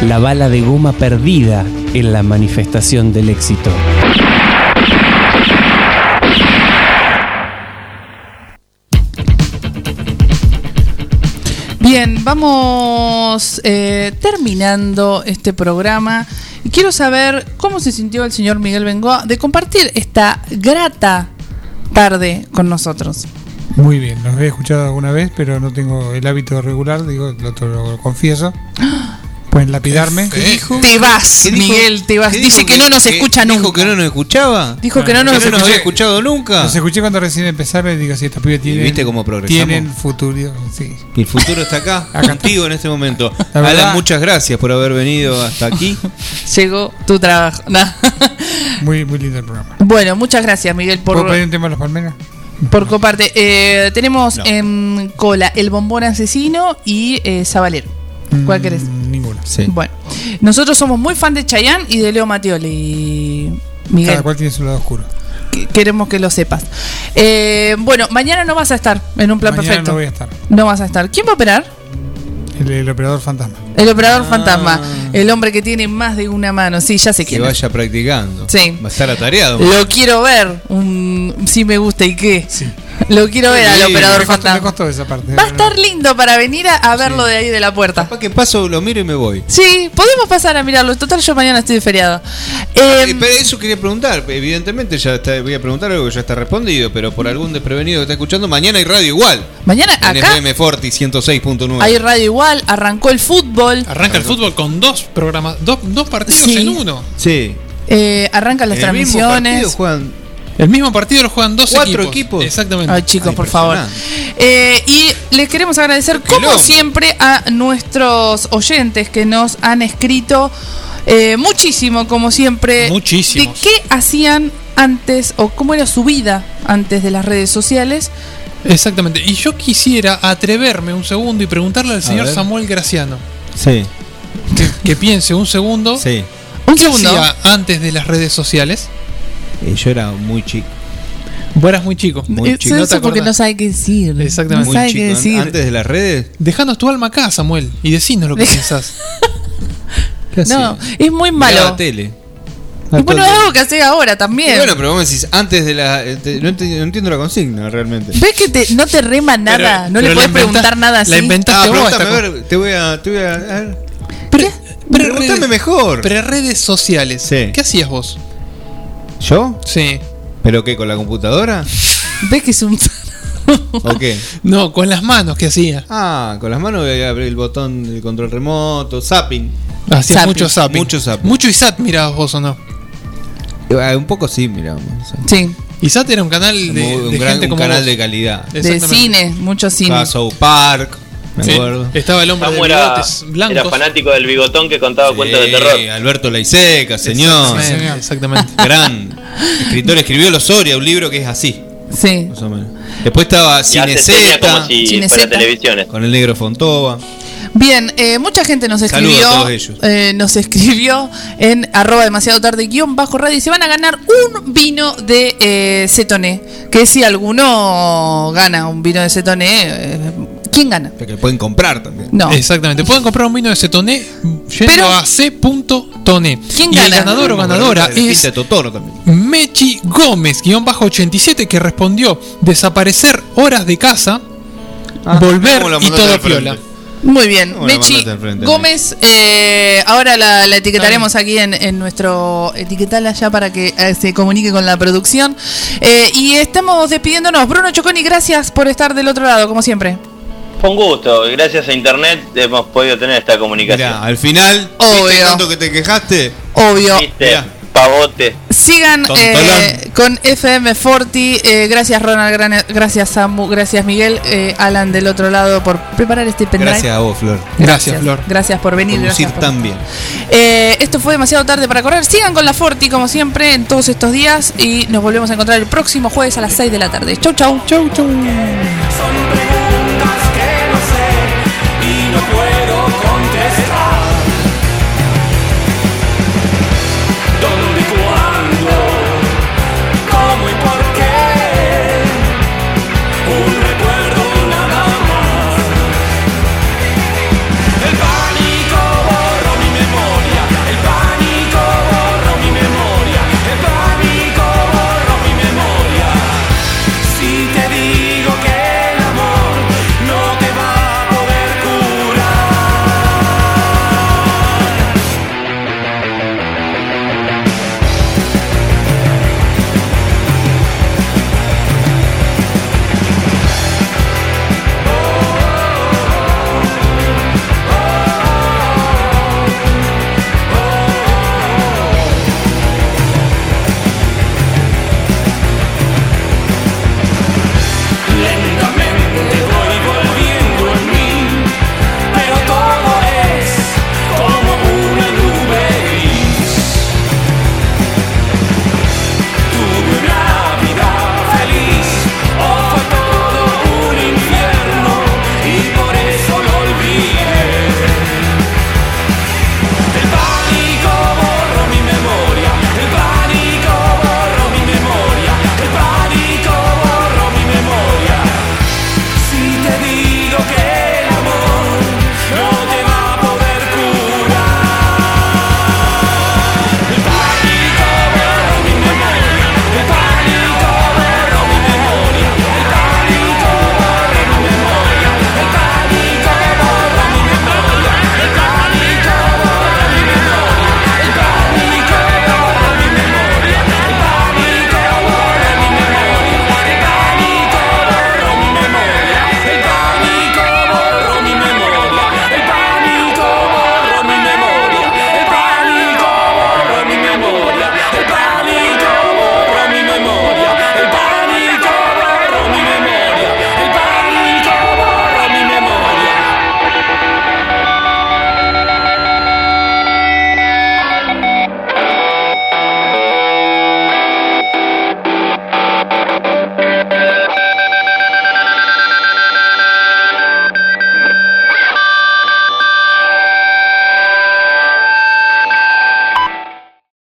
La bala de goma perdida en la manifestación del éxito. Bien, vamos eh, terminando este programa. Y quiero saber cómo se sintió el señor Miguel Bengoa de compartir esta grata tarde con nosotros. Muy bien, los he escuchado alguna vez, pero no tengo el hábito regular, digo, lo, lo confieso. Pueden lapidarme. Te vas, Miguel, te vas. Dice que, no nos escucha nunca. ¿Dijo que no nos escuchaba? Dijo que no nos ¿Que no nos había escuchado nunca? Los escuché cuando recién empezaron y digo, si estos pibes tienen, viste cómo progresamos? tienen futuro. Sí. Y el futuro está acá, contigo en este momento. Alan, muchas gracias por haber venido hasta aquí. Llegó tu trabajo. No. Muy, muy lindo el programa. Bueno, muchas gracias, Miguel, por, ¿Puedo pedir un tema de los palmeras? Por comparte. Eh, tenemos en cola el bombón asesino y eh, Sabalero. ¿Cuál querés? Ninguno. Bueno, nosotros somos muy fan de Chayanne y de Leo Mattioli. Miguel, Cada cual tiene su lado oscuro. que- queremos que lo sepas. Eh, bueno, mañana no vas a estar en un plan Mañana perfecto. no voy a estar. No vas a estar. ¿Quién va a operar? El, el operador fantasma. El operador fantasma. El hombre que tiene más de una mano. Sí, ya sé Que quién es. vaya practicando. Sí. Va a estar atareado. Lo quiero ver. Un sí me gusta y qué. Lo quiero ver al operador me costó, me fantasma. costó esa parte. Va a estar lindo para venir a, a verlo de ahí de la puerta. Capaz que paso, lo miro y me voy. Sí, podemos pasar a mirarlo. Total, yo mañana estoy de feriado. Eh, Em, pero eso quería preguntar. Evidentemente ya está, voy a preguntar algo que ya está respondido, pero por algún desprevenido que está escuchando, mañana hay radio igual. Mañana En acá FM Forti 106.9. hay radio igual. Arrancó el fútbol. Arranca el fútbol con dos programas, dos, dos partidos Sí. en uno. Sí. eh, arrancan las En el mismo partido transmisiones. El mismo partido lo juegan dos cuatro equipos. equipos. Exactamente. Ay, chicos, por favor. Eh, y les queremos agradecer, como siempre, a nuestros oyentes que nos han escrito eh, muchísimo, como siempre. Muchísimos. De qué hacían antes o cómo era su vida antes de las redes sociales. Exactamente. Y yo quisiera atreverme un segundo y preguntarle al señor. Samuel Graciano Sí. que, que piense un segundo. Sí. Un ¿Qué segundo. hacía antes de las redes sociales? Eh, yo era muy chico. Vos eras muy chico. Muy Eso chico. No te porque no sabe qué decir. Exactamente. No sabe qué decir. Antes de las redes. Dejanos tu alma acá, Samuel, y decinos lo que pensás. ¿qué No, es muy malo. tele. Y bueno, es algo que hace ahora también. Y bueno, pero vos me decís, antes de la. eh, te- no, enti- no entiendo la consigna realmente. ¿Ves que te- no te rema nada? no le pero puedes la inventa- preguntar nada así. la inventaste Ah, vos. pregúntame, esta a ver, te voy a. Te voy a, a ver. Pre- Pregúntame redes- mejor. Pre-redes sociales. Sí. ¿Qué hacías vos? ¿Yo? Sí. ¿Pero qué? ¿Con la computadora? ¿Ves que es un. ¿O qué? No, con las manos, ¿qué hacía? Ah, con las manos voy a abrir el botón del control remoto, zapping. Hacías Zapping. mucho zapping. Mucho zapping. Mucho ISAT mirabas vos o no. Eh, Un poco sí, miramos. Sí, ISAT era un canal de, un, gran, gente un como canal vos. de calidad. de cine, mucho cine. Ah, South Park, me Sí. acuerdo. Estaba el hombre de era, fanático del bigotón que contaba cuentos de Sí, terror. Alberto Laiseca, señor. Exactamente, exactamente. Gran escritor, escribió Los Soria, un libro que es así, Sí. más o menos. Después estaba Cineceta, como si televisiones. con el negro Fontova. Bien, eh, mucha gente nos escribió. a todos ellos. eh, nos escribió en arroba demasiado tarde guion bajo radio y se van a ganar un vino de eh, Cetoné. Que si alguno gana un vino de Cetoné, eh, ¿quién gana? Que pueden comprar también. No. Exactamente. Pueden comprar un vino de Cetoné yendo Pero- a c.toné. ¿Quién y el gana? ganador o ganadora es Quinta Totoro también. Mechi Gómez, guion bajo 87, que respondió desaparecer horas de casa, volver ¿cómo lo y todo piola. Muy bien, Mechi Gómez, eh, ahora la, la etiquetaremos aquí en, en nuestro etiquetala ya para que eh, se comunique con la producción. Eh, y estamos despidiéndonos. Bruno Choconi, gracias por estar del otro lado, como siempre. Fue un gusto, gracias a internet hemos podido tener esta comunicación. Mirá, al final, ¿viste tanto que te quejaste? Obvio. ¿Viste? Pavote. Sigan eh, con FM Forti. eh, gracias Ronald, gran- gracias Samu, gracias Miguel, eh, Alan del otro lado por preparar este pendrive. Gracias a vos, Flor. Gracias, Flor. Gracias por venir. Conducir gracias por- tan bien. Eh, esto fue demasiado tarde para correr. Sigan con la Forti como siempre en todos estos días y nos volvemos a encontrar el próximo jueves a las 6 de la tarde. Chau, chau. Chau, chau.